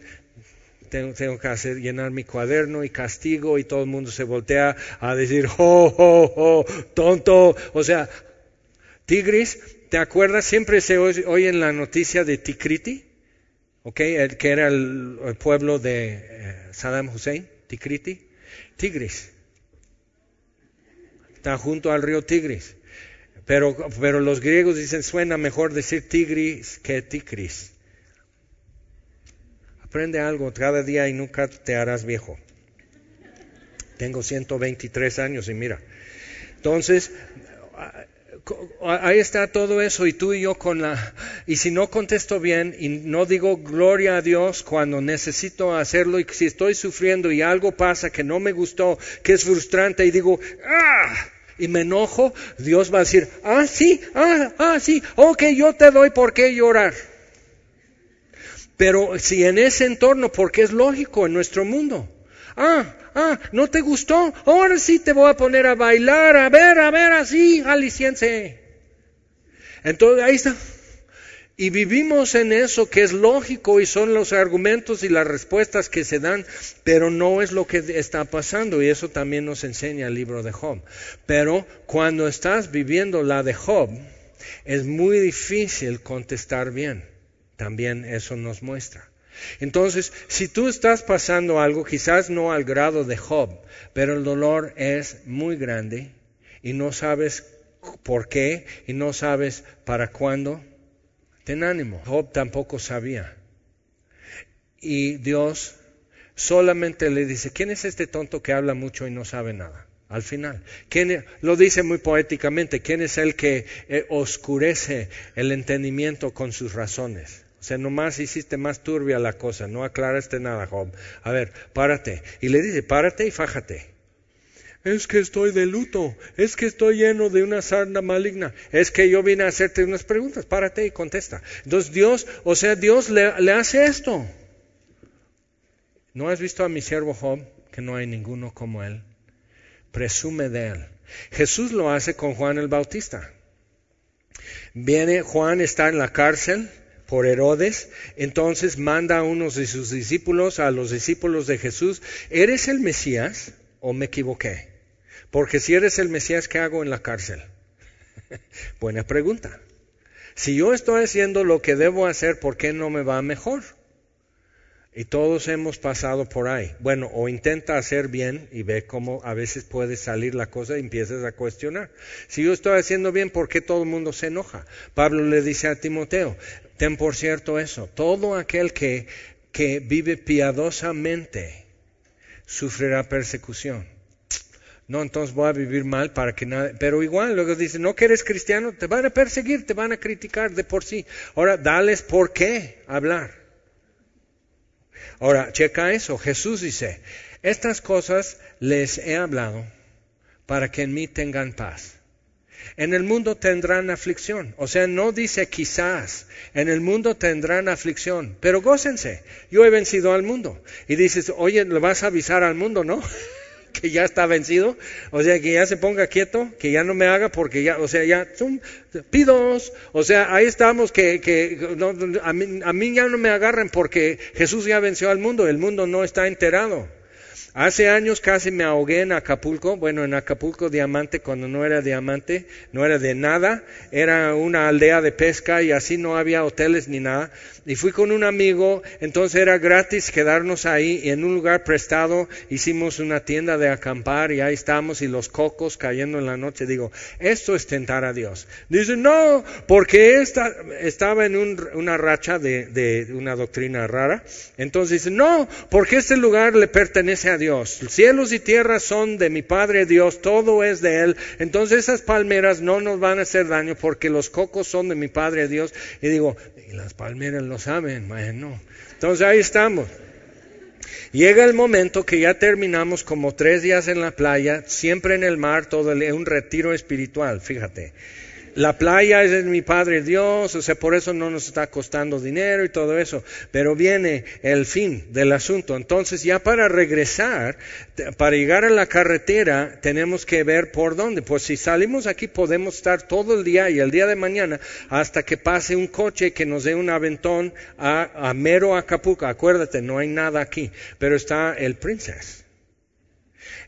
tengo, que hacer, llenar mi cuaderno y castigo y todo el mundo se voltea a decir, oh, oh, oh, tonto. O sea, Tigris, ¿te acuerdas? Siempre se oye, en la noticia de Tikriti, ¿ok? El, que era el, pueblo de eh, Saddam Hussein, Tikriti. Tigris. Está junto al río Tigris. Pero, pero los griegos dicen, suena mejor decir Tigris que Tigris. Aprende algo cada día y nunca te harás viejo. Tengo 123 años y mira. Entonces, ahí está todo eso y tú y yo con la... Y si no contesto bien y no digo gloria a Dios cuando necesito hacerlo y si estoy sufriendo y algo pasa que no me gustó, que es frustrante y digo, ¡ah! Y me enojo, Dios va a decir, ah, sí, ah, ah, sí, ok, yo te doy por qué llorar. Pero si en ese entorno, porque es lógico en nuestro mundo, ah, ah, ¿no te gustó? Ahora sí te voy a poner a bailar, a ver, a ver, así, aliciense. Entonces ahí está. Y vivimos en eso que es lógico y son los argumentos y las respuestas que se dan, pero no es lo que está pasando y eso también nos enseña el libro de Job. Pero cuando estás viviendo la de Job, es muy difícil contestar bien. También eso nos muestra. Entonces, si tú estás pasando algo, quizás no al grado de Job, pero el dolor es muy grande y no sabes por qué y no sabes para cuándo, ten ánimo. Job tampoco sabía. Y Dios solamente le dice, ¿quién es este tonto que habla mucho y no sabe nada? Al final, ¿quién, lo dice muy poéticamente, ¿quién es el que eh, oscurece el entendimiento con sus razones? O sea, nomás hiciste más turbia la cosa, no aclaraste nada, Job. A ver, párate. Y le dice, párate y fájate. Es que estoy de luto, es que estoy lleno de una sarna maligna, es que yo vine a hacerte unas preguntas, párate y contesta. Entonces Dios, o sea, Dios le, le hace esto. ¿No has visto a mi siervo Job, que no hay ninguno como él? Presume de él. Jesús lo hace con Juan el Bautista. Viene, Juan está en la cárcel, por Herodes, entonces manda a unos de sus discípulos, a los discípulos de Jesús, ¿eres el Mesías o me equivoqué? Porque si eres el Mesías, ¿qué hago en la cárcel? *laughs* Buena pregunta. Si yo estoy haciendo lo que debo hacer, ¿por qué no me va mejor? Y todos hemos pasado por ahí. Bueno, o intenta hacer bien y ve cómo a veces puede salir la cosa y empiezas a cuestionar. Si yo estoy haciendo bien, ¿por qué todo el mundo se enoja? Pablo le dice a Timoteo, ten por cierto eso, todo aquel que, que vive piadosamente sufrirá persecución. No, entonces voy a vivir mal para que nada. Pero igual, luego dice, no que eres cristiano, te van a perseguir, te van a criticar de por sí. Ahora, dales por qué hablar. Ahora, checa eso. Jesús dice, estas cosas les he hablado para que en mí tengan paz. En el mundo tendrán aflicción. O sea, no dice quizás. En el mundo tendrán aflicción. Pero gócense. Yo he vencido al mundo. Y dices, oye, le vas a avisar al mundo, ¿no? *laughs* que ya está vencido, o sea, que ya se ponga quieto, que ya no me haga porque ya, o sea, ya, pidos, o sea, ahí estamos, que, que a, mí, a mí ya no me agarren porque Jesús ya venció al mundo, el mundo no está enterado. Hace años casi me ahogué en Acapulco, bueno, en Acapulco Diamante, cuando no era diamante, no era de nada, era una aldea de pesca y así no había hoteles ni nada. Y fui con un amigo, entonces era gratis quedarnos ahí y en un lugar prestado hicimos una tienda de acampar y ahí estamos y los cocos cayendo en la noche. Digo, esto es tentar a Dios. Dice, no, porque esta, estaba en una racha de, de, una doctrina rara. Entonces dice, no, porque este lugar le pertenece a Dios. Cielos y tierras son de mi Padre Dios, todo es de Él. Entonces esas palmeras no nos van a hacer daño porque los cocos son de mi Padre Dios. Y digo, y las palmeras lo saben, bueno. Entonces ahí estamos. Llega el momento que ya terminamos como tres días en la playa, siempre en el mar, todo el, un retiro espiritual, fíjate la playa es de mi Padre Dios, o sea, por eso no nos está costando dinero y todo eso. Pero viene el fin del asunto. Entonces, ya para regresar, para llegar a la carretera, tenemos que ver por dónde. Pues si salimos aquí, podemos estar todo el día y el día de mañana hasta que pase un coche que nos dé un aventón a, a mero Acapulco. Acuérdate, no hay nada aquí, pero está el Princess.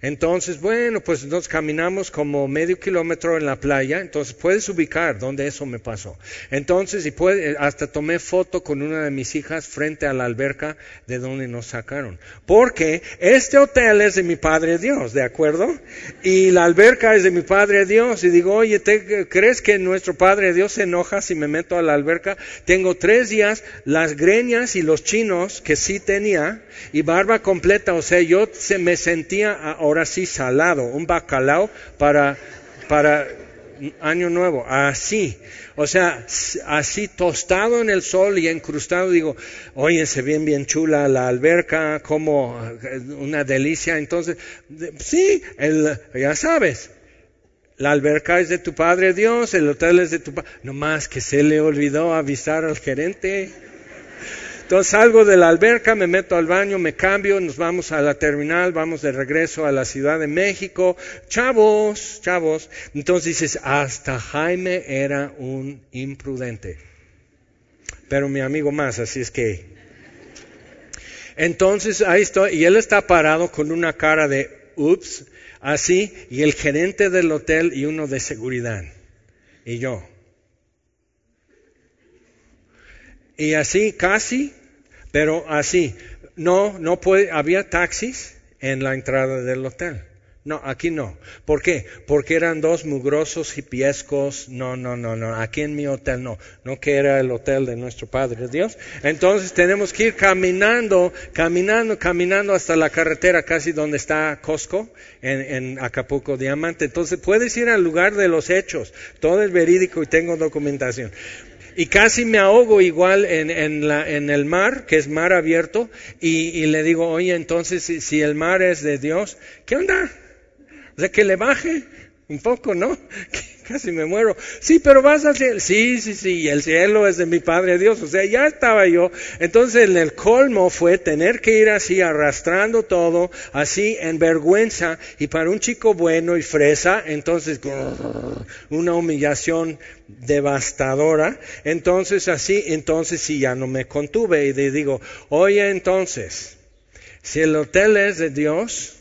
Entonces, bueno, pues nos caminamos como medio kilómetro en la playa, entonces puedes ubicar dónde eso me pasó. Entonces, y puede, hasta tomé foto con una de mis hijas frente a la alberca de donde nos sacaron. Porque este hotel es de mi Padre Dios, ¿de acuerdo? Y la alberca es de mi Padre Dios. Y digo, oye, ¿te, ¿crees que nuestro Padre Dios se enoja si me meto a la alberca? Tengo tres días, las greñas y los chinos que sí tenía, y barba completa, o sea, yo se me sentía ahora sí salado, un bacalao para para año nuevo, así. O sea, así tostado en el sol y encrustado, digo, oye, se bien, bien chula la alberca, como eh, una delicia. Entonces, sí, el, ya sabes, la alberca es de tu padre Dios, el hotel es de tu padre. No más que se le olvidó avisar al gerente. Entonces salgo de la alberca, me meto al baño, me cambio, nos vamos a la terminal, vamos de regreso a la Ciudad de México. Chavos, chavos. Entonces dices, hasta Jaime era un imprudente. Pero mi amigo más, así es que... Entonces ahí estoy, y él está parado con una cara de, ups, así, y el gerente del hotel y uno de seguridad. Y yo. Y así casi pero así, no, no puede, había taxis en la entrada del hotel. No, aquí no. ¿Por qué? Porque eran dos mugrosos hipiescos. No, no, no, no. Aquí en mi hotel no. No que era el hotel de nuestro Padre Dios. Entonces tenemos que ir caminando, caminando, caminando hasta la carretera casi donde está Costco en, en Acapulco Diamante. Entonces puedes ir al lugar de los hechos. Todo es verídico y tengo documentación y casi me ahogo igual en, en, la, en el mar, que es mar abierto, y, y le digo, oye, entonces si, si, el mar es de Dios, ¿qué onda? O sea, que le baje un poco, ¿no? *laughs* casi me muero. Sí, pero vas al cielo. Sí, sí, sí, el cielo es de mi Padre Dios. O sea, ya estaba yo. Entonces el colmo fue tener que ir así arrastrando todo, así en vergüenza. Y para un chico bueno y fresa, entonces una humillación devastadora. Entonces así, entonces sí, ya no me contuve y le digo, oye entonces, si el hotel es de Dios,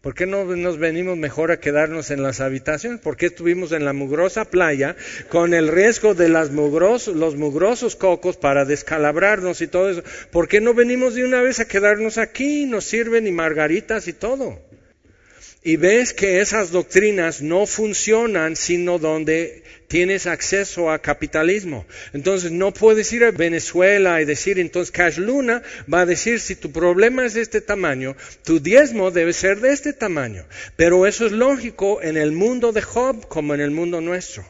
¿Por qué no nos venimos mejor a quedarnos en las habitaciones? ¿Por qué estuvimos en la mugrosa playa con el riesgo de las mugrosos, los mugrosos cocos para descalabrarnos y todo eso? ¿Por qué no venimos de una vez a quedarnos aquí? Nos sirven y margaritas y todo. Y ves que esas doctrinas no funcionan sino donde tienes acceso a capitalismo. Entonces no puedes ir a Venezuela y decir, entonces Cash Luna va a decir, si tu problema es de este tamaño, tu diezmo debe ser de este tamaño. Pero eso es lógico en el mundo de Job como en el mundo nuestro.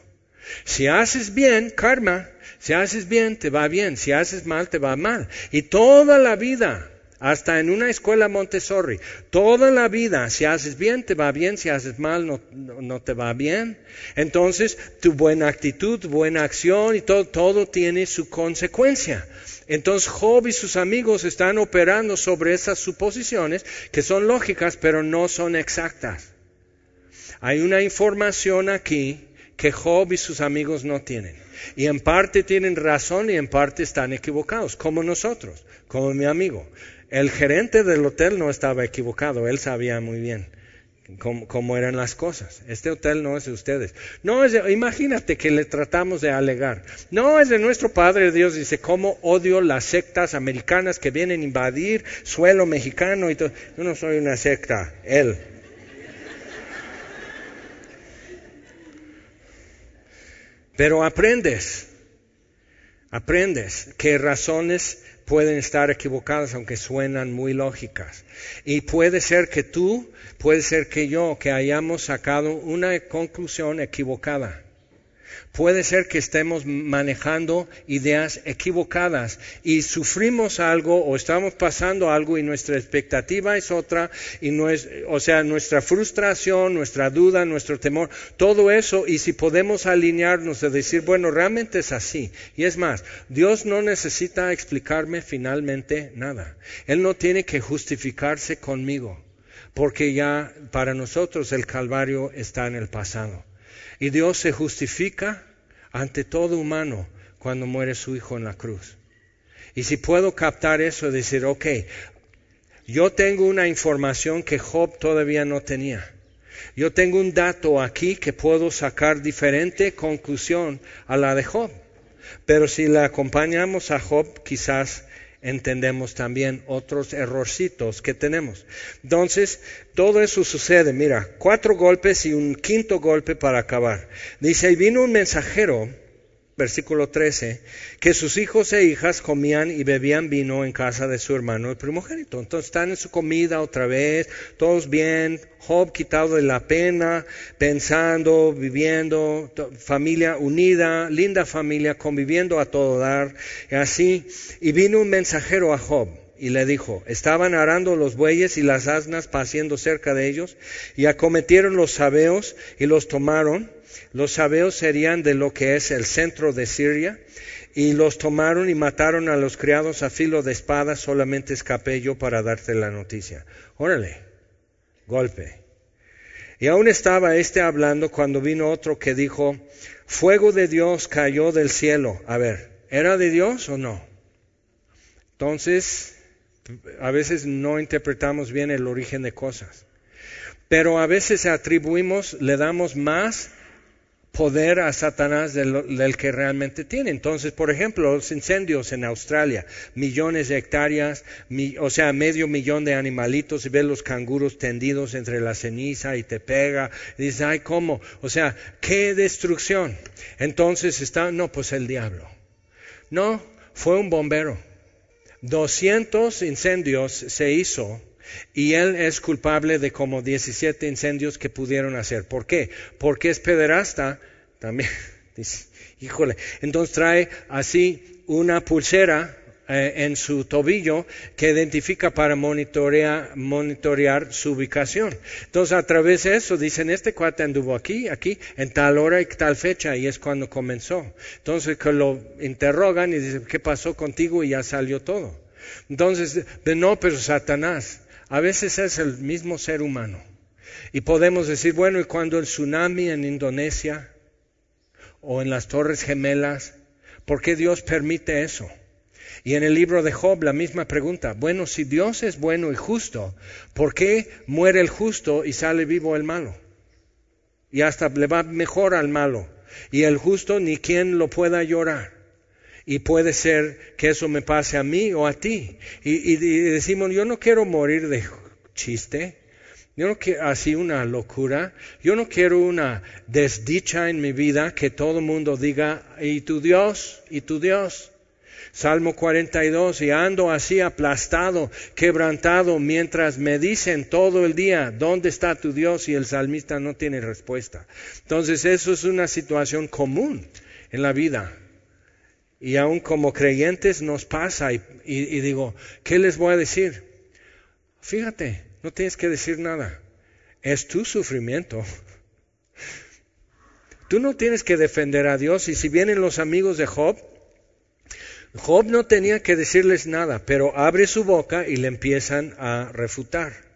Si haces bien, karma, si haces bien, te va bien, si haces mal, te va mal. Y toda la vida hasta en una escuela Montessori. Toda la vida, si haces bien, te va bien, si haces mal, no, te va bien. Entonces, tu buena actitud, tu buena acción y todo, todo tiene su consecuencia. Entonces, Job y sus amigos están operando sobre esas suposiciones que son lógicas, pero no son exactas. Hay una información aquí que Job y sus amigos no tienen. Y en parte tienen razón y en parte están equivocados, como nosotros, como mi amigo. El gerente del hotel no estaba equivocado, él sabía muy bien cómo, eran las cosas. Este hotel no es de ustedes. No es imagínate que le tratamos de alegar. No es de nuestro Padre Dios. Dice, ¿cómo odio las sectas americanas que vienen a invadir suelo mexicano y todo? Yo no soy una secta, él. Pero aprendes, aprendes qué razones pueden estar equivocadas aunque suenan muy lógicas. Y puede ser que tú, puede ser que yo, que hayamos sacado una conclusión equivocada. Puede ser que estemos manejando ideas equivocadas y sufrimos algo o estamos pasando algo y nuestra expectativa es otra y no es, o sea, nuestra frustración, nuestra duda, nuestro temor, todo eso y si podemos alinearnos de decir, bueno, realmente es así. Y es más, Dios no necesita explicarme finalmente nada. Él no tiene que justificarse conmigo porque ya para nosotros el Calvario está en el pasado. Y Dios se justifica ante todo humano cuando muere su hijo en la cruz. Y si puedo captar eso decir, ok, yo tengo una información que Job todavía no tenía. Yo tengo un dato aquí que puedo sacar diferente conclusión a la de Job. Pero si le acompañamos a Job, quizás entendemos también otros errorcitos que tenemos. Entonces, todo eso sucede, mira, cuatro golpes y un quinto golpe para acabar. Dice, y vino un mensajero, versículo 13, que sus hijos e hijas comían y bebían vino en casa de su hermano el primogénito. Entonces están en su comida otra vez, todos bien, Job quitado de la pena, pensando, viviendo, familia unida, linda familia, conviviendo a todo dar, así. Y vino un mensajero a Job y le dijo, estaban arando los bueyes y las asnas paciendo cerca de ellos, y acometieron los sabeos y los tomaron, los sabeos serían de lo que es el centro de Siria, y los tomaron y mataron a los criados a filo de espada, solamente escapé yo para darte la noticia. Órale, golpe. Y aún estaba este hablando cuando vino otro que dijo, fuego de Dios cayó del cielo. A ver, ¿era de Dios o no? Entonces, a veces no interpretamos bien el origen de cosas. Pero a veces atribuimos, le damos más poder a Satanás del, que realmente tiene. Entonces, por ejemplo, los incendios en Australia, millones de hectáreas, o sea, medio millón de animalitos, y ves los canguros tendidos entre la ceniza y te pega, y dices, ay, ¿cómo? O sea, qué destrucción. Entonces está, no, pues el diablo. No, fue un bombero. 200 incendios se hizo y él es culpable de como 17 incendios que pudieron hacer. ¿Por qué? Porque es pederasta. También *laughs* híjole. Entonces trae así una pulsera eh, en su tobillo que identifica para monitorear, su ubicación. Entonces a través de eso dicen, este cuate anduvo aquí, aquí, en tal hora y tal fecha, y es cuando comenzó. Entonces que lo interrogan y dicen, ¿qué pasó contigo? Y ya salió todo. Entonces, de no, pero Satanás, a veces es el mismo ser humano. Y podemos decir, bueno, y cuando el tsunami en Indonesia o en las Torres Gemelas, ¿por qué Dios permite eso? Y en el libro de Job la misma pregunta, bueno, si Dios es bueno y justo, ¿por qué muere el justo y sale vivo el malo? Y hasta le va mejor al malo. Y el justo ni quien lo pueda llorar. Y puede ser que eso me pase a mí o a ti. Y, decimos, yo no quiero morir de chiste. Yo no quiero así una locura. Yo no quiero una desdicha en mi vida que todo el mundo diga, ¿y tu Dios? ¿Y tu Dios? Salmo 42, y ando así aplastado, quebrantado, mientras me dicen todo el día, ¿dónde está tu Dios? Y el salmista no tiene respuesta. Entonces eso es una situación común en la vida. Y aún como creyentes nos pasa y, digo, ¿qué les voy a decir? Fíjate, no tienes que decir nada. Es tu sufrimiento. Tú no tienes que defender a Dios y si vienen los amigos de Job, Job no tenía que decirles nada, pero abre su boca y le empiezan a refutar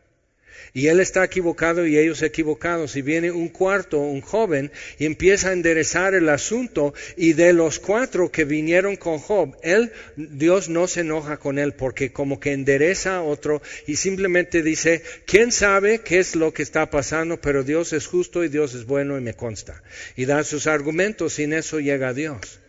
y él está equivocado y ellos equivocados. Y viene un cuarto, un joven, y empieza a enderezar el asunto. Y de los cuatro que vinieron con Job, él, Dios no se enoja con él porque como que endereza a otro y simplemente dice, ¿quién sabe qué es lo que está pasando? Pero Dios es justo y Dios es bueno y me consta. Y da sus argumentos, sin eso llega Dios.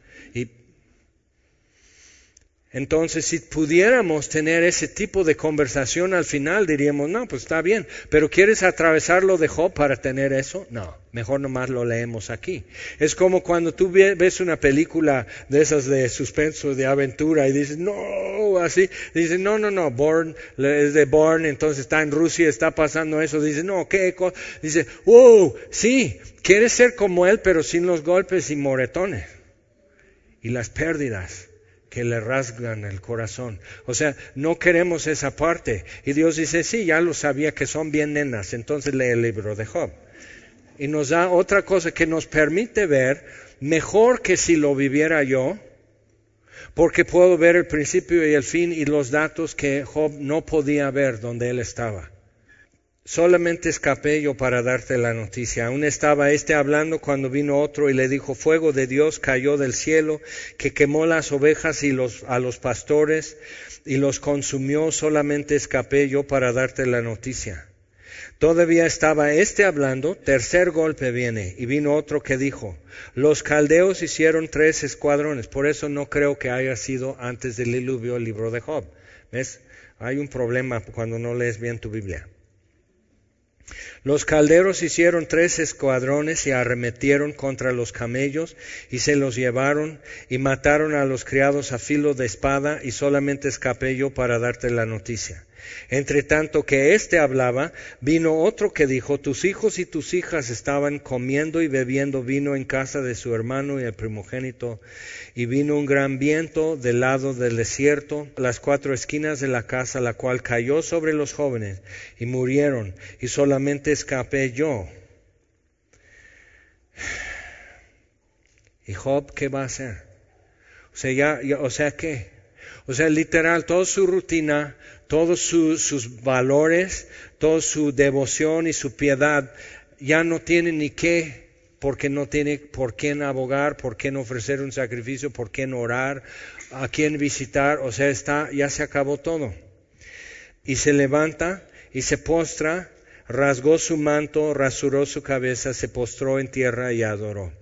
Entonces, si pudiéramos tener ese tipo de conversación al final, diríamos, no, pues está bien, pero ¿quieres atravesarlo de Job para tener eso? No, mejor nomás lo leemos aquí. Es como cuando tú ves una película de esas de suspenso, de aventura, y dices, no, así, dices, no, no, no, Born, es de Born, entonces está en Rusia, está pasando eso, dice, no, ¿qué? Dice, wow, sí, quieres ser como él, pero sin los golpes y moretones y las pérdidas que le rasgan el corazón. O sea, no queremos esa parte. Y Dios dice, sí, ya lo sabía que son bien nenas, entonces lee el libro de Job. Y nos da otra cosa que nos permite ver mejor que si lo viviera yo, porque puedo ver el principio y el fin y los datos que Job no podía ver donde él estaba. Solamente escapé yo para darte la noticia. Aún estaba este hablando cuando vino otro y le dijo, fuego de Dios cayó del cielo, que quemó las ovejas y los, a los pastores y los consumió. Solamente escapé yo para darte la noticia. Todavía estaba este hablando, tercer golpe viene, y vino otro que dijo, los caldeos hicieron tres escuadrones, por eso no creo que haya sido antes del diluvio el libro de Job. ¿Ves? Hay un problema cuando no lees bien tu Biblia. Los calderos hicieron tres escuadrones y arremetieron contra los camellos y se los llevaron y mataron a los criados a filo de espada y solamente escapé yo para darte la noticia. Entre tanto que éste hablaba, vino otro que dijo, tus hijos y tus hijas estaban comiendo y bebiendo vino en casa de su hermano y el primogénito, y vino un gran viento del lado del desierto, las cuatro esquinas de la casa, la cual cayó sobre los jóvenes, y murieron, y solamente escapé yo. *sighs* ¿Y Job qué va a hacer? O sea, o sea, ¿qué? O sea, literal, toda su rutina, todos sus valores, toda su devoción y su piedad ya no tiene ni qué, porque no tiene por quién abogar, por quién ofrecer un sacrificio, por quién orar, a quién visitar, o sea, está, ya se acabó todo. Y se levanta y se postra, rasgó su manto, rasuró su cabeza, se postró en tierra y adoró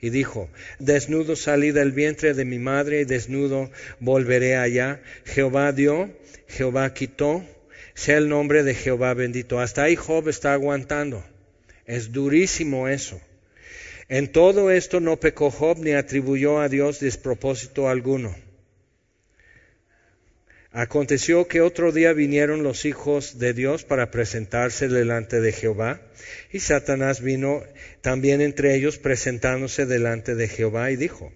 y dijo, desnudo salí del vientre de mi madre y desnudo volveré allá. Jehová dio, Jehová quitó, sea el nombre de Jehová bendito. Hasta ahí Job está aguantando. Es durísimo eso. En todo esto no pecó Job ni atribuyó a Dios despropósito alguno. Aconteció que otro día vinieron los hijos de Dios para presentarse delante de Jehová, y Satanás vino también entre ellos presentándose delante de Jehová y dijo,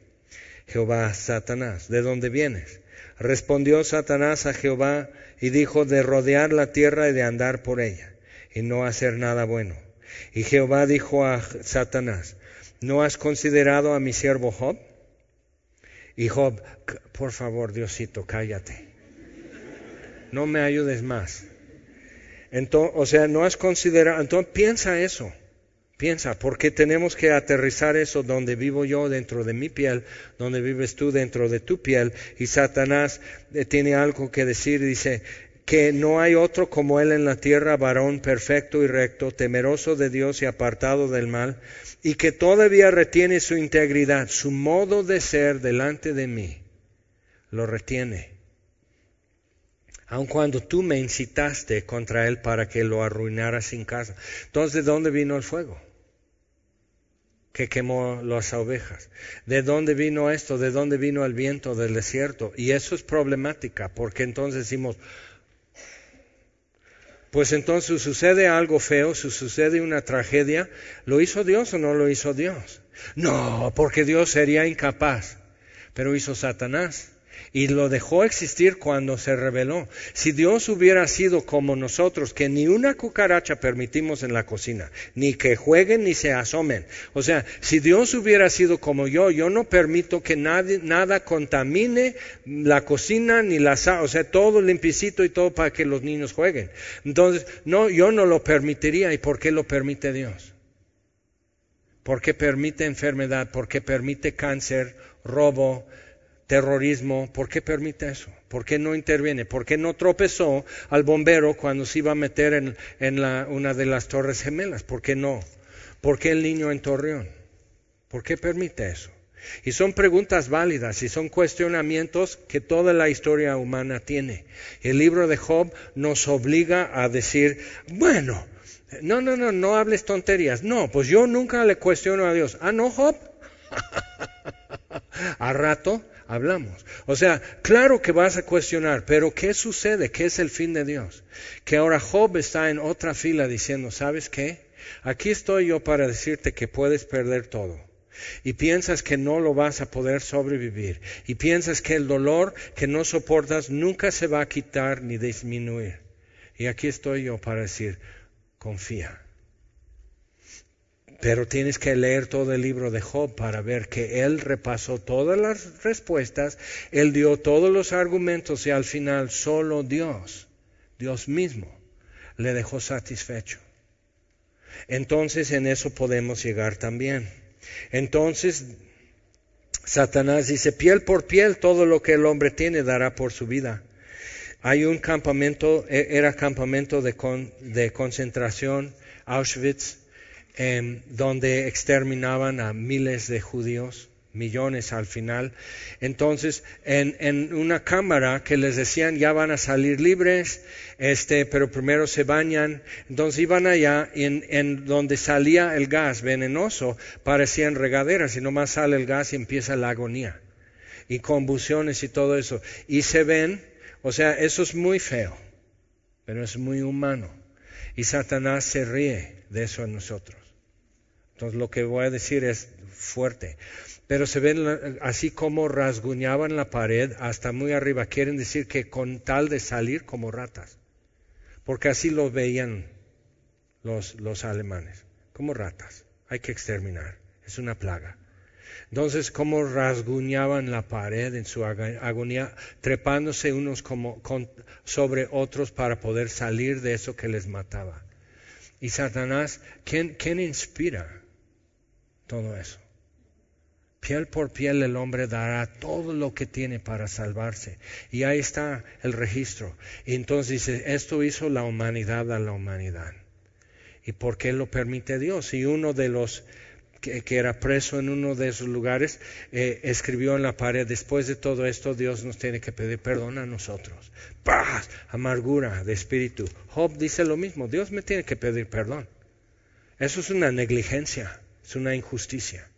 Jehová, Satanás, ¿de dónde vienes? Respondió Satanás a Jehová y dijo, de rodear la tierra y de andar por ella, y no hacer nada bueno. Y Jehová dijo a Satanás, ¿no has considerado a mi siervo Job? Y Job, por favor, Diosito, cállate no me ayudes más. Entonces, o sea, no has considerado, entonces piensa eso, piensa, porque tenemos que aterrizar eso donde vivo yo dentro de mi piel, donde vives tú dentro de tu piel, y Satanás eh, tiene algo que decir, dice, que no hay otro como él en la tierra, varón perfecto y recto, temeroso de Dios y apartado del mal, y que todavía retiene su integridad, su modo de ser delante de mí, lo retiene aun cuando tú me incitaste contra él para que lo arruinara sin casa. Entonces, ¿de dónde vino el fuego? que quemó las ovejas. ¿De dónde vino esto? ¿De dónde vino el viento del desierto? Y eso es problemática, porque entonces decimos, pues entonces sucede algo feo, sucede una tragedia, ¿lo hizo Dios o no lo hizo Dios? No, porque Dios sería incapaz, pero hizo Satanás y lo dejó existir cuando se reveló. Si Dios hubiera sido como nosotros, que ni una cucaracha permitimos en la cocina, ni que jueguen ni se asomen. O sea, si Dios hubiera sido como yo, yo no permito que nadie, nada contamine la cocina ni la o sea, todo limpicito y todo para que los niños jueguen. Entonces, no, yo no lo permitiría. ¿Y por qué lo permite Dios? ¿Por qué permite enfermedad? ¿Por qué permite cáncer, robo, terrorismo, ¿por qué permite eso? ¿Por qué no interviene? ¿Por qué no tropezó al bombero cuando se iba a meter en, la, una de las torres gemelas? ¿Por qué no? ¿Por qué el niño en Torreón? ¿Por qué permite eso? Y son preguntas válidas y son cuestionamientos que toda la historia humana tiene. El libro de Job nos obliga a decir, bueno, no, no, no, no hables tonterías. No, pues yo nunca le cuestiono a Dios. Ah, no, Job. *laughs* a rato hablamos. O sea, claro que vas a cuestionar, pero ¿qué sucede? ¿Qué es el fin de Dios? Que ahora Job está en otra fila diciendo, ¿sabes qué? Aquí estoy yo para decirte que puedes perder todo. Y piensas que no lo vas a poder sobrevivir. Y piensas que el dolor que no soportas nunca se va a quitar ni disminuir. Y aquí estoy yo para decir, confía. Pero tienes que leer todo el libro de Job para ver que él repasó todas las respuestas, él dio todos los argumentos y al final solo Dios, Dios mismo, le dejó satisfecho. Entonces en eso podemos llegar también. Entonces Satanás dice, piel por piel, todo lo que el hombre tiene dará por su vida. Hay un campamento, e-, era campamento de, de concentración, Auschwitz, donde exterminaban a miles de judíos, millones al final. Entonces, en, una cámara que les decían ya van a salir libres, este, pero primero se bañan. Entonces iban allá en, en donde salía el gas venenoso, parecían regaderas y nomás sale el gas y empieza la agonía. Y convulsiones y todo eso. Y se ven, o sea, eso es muy feo, pero es muy humano. Y Satanás se ríe de eso en nosotros. Entonces lo que voy a decir es fuerte. Pero se ven así como rasguñaban la pared hasta muy arriba. Quieren decir que con tal de salir como ratas. Porque así lo veían los, los alemanes. Como ratas. Hay que exterminar. Es una plaga. Entonces, como rasguñaban la pared en su agonía, trepándose unos como sobre otros para poder salir de eso que les mataba. Y Satanás, ¿quién, quién inspira? Todo eso. Piel por piel el hombre dará todo lo que tiene para salvarse. Y ahí está el registro. Entonces dice, esto hizo la humanidad a la humanidad. ¿Y por qué lo permite Dios? Y uno de los que, era preso en uno de esos lugares eh, escribió en la pared, después de todo esto Dios nos tiene que pedir perdón a nosotros. Paz, amargura de espíritu. Job dice lo mismo, Dios me tiene que pedir perdón. Eso es una negligencia. Es una injusticia.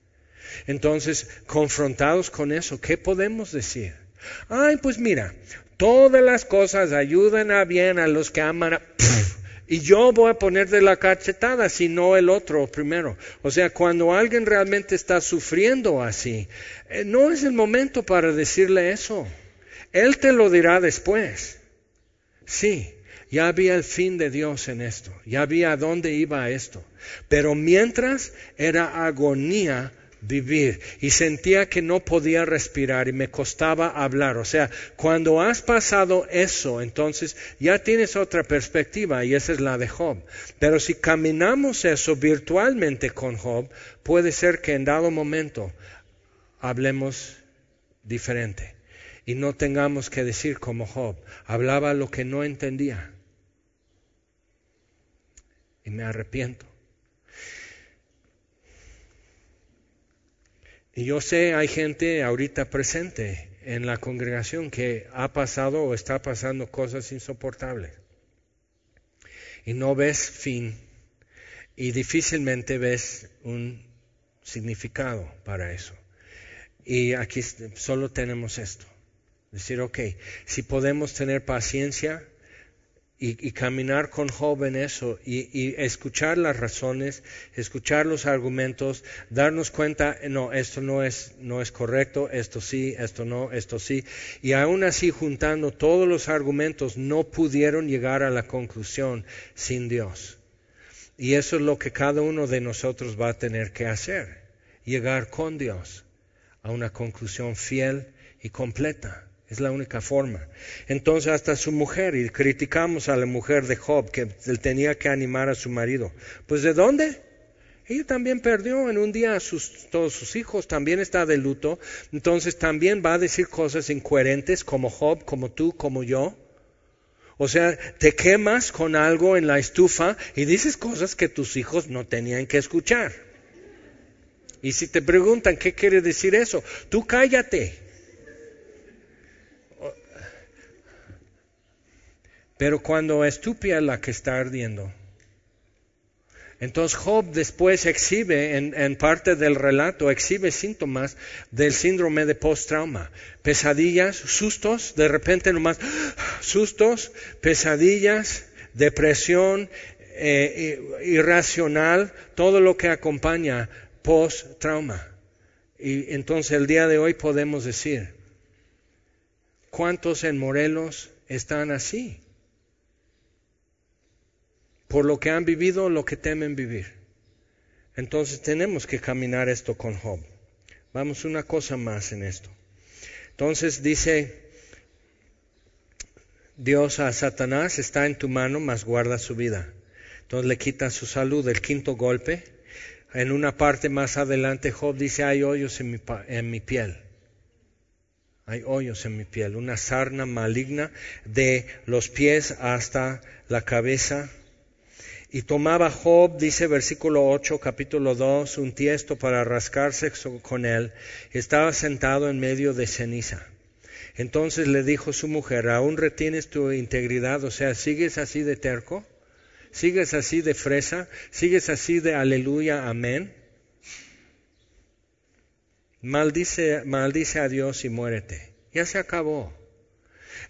Entonces, confrontados con eso, ¿qué podemos decir? Ay, pues mira, todas las cosas ayudan a bien a los que aman a... y yo voy a poner de la cachetada, si no el otro primero. O sea, cuando alguien realmente está sufriendo así, eh, no es el momento para decirle eso. Él te lo dirá después. Sí, ya había el fin de Dios en esto, ya había a dónde iba esto. Pero mientras era agonía vivir y sentía que no podía respirar y me costaba hablar. O sea, cuando has pasado eso, entonces ya tienes otra perspectiva y esa es la de Job. Pero si caminamos eso virtualmente con Job, puede ser que en dado momento hablemos diferente y no tengamos que decir como Job, hablaba lo que no entendía y me arrepiento. Y yo sé, hay gente ahorita presente en la congregación que ha pasado o está pasando cosas insoportables. Y no ves fin y difícilmente ves un significado para eso. Y aquí solo tenemos esto. Decir, ok, si podemos tener paciencia, y, caminar con Job en eso y, escuchar las razones, escuchar los argumentos, darnos cuenta, no, esto no es, no es correcto, esto sí, esto no, esto sí. Y aún así, juntando todos los argumentos, no pudieron llegar a la conclusión sin Dios. Y eso es lo que cada uno de nosotros va a tener que hacer, llegar con Dios a una conclusión fiel y completa. Es la única forma. Entonces hasta su mujer, y criticamos a la mujer de Job, que él tenía que animar a su marido. Pues ¿de dónde? Ella también perdió en un día a sus, todos sus hijos, también está de luto, entonces también va a decir cosas incoherentes como Job, como tú, como yo. O sea, te quemas con algo en la estufa y dices cosas que tus hijos no tenían que escuchar. Y si te preguntan qué quiere decir eso, tú cállate. Pero cuando es tu la que está ardiendo, entonces Job después exhibe, en, parte del relato, exhibe síntomas del síndrome de post-trauma. Pesadillas, sustos, de repente nomás, *gasps* sustos, pesadillas, depresión eh, irracional, todo lo que acompaña post-trauma. Y entonces el día de hoy podemos decir, ¿cuántos en Morelos están así? Por lo que han vivido, lo que temen vivir. Entonces tenemos que caminar esto con Job. Vamos una cosa más en esto. Entonces dice Dios a Satanás, está en tu mano, mas guarda su vida. Entonces le quita su salud. El quinto golpe, en una parte más adelante, Job dice, hay hoyos en mi, en mi piel. Hay hoyos en mi piel, una sarna maligna de los pies hasta la cabeza Y tomaba Job, dice versículo 8, capítulo 2, un tiesto para rascarse con él. Estaba sentado en medio de ceniza. Entonces le dijo su mujer, ¿aún retienes tu integridad? O sea, ¿sigues así de terco? ¿Sigues así de fresa? ¿Sigues así de aleluya, amén? Maldice, maldice a Dios y muérete. Ya se acabó.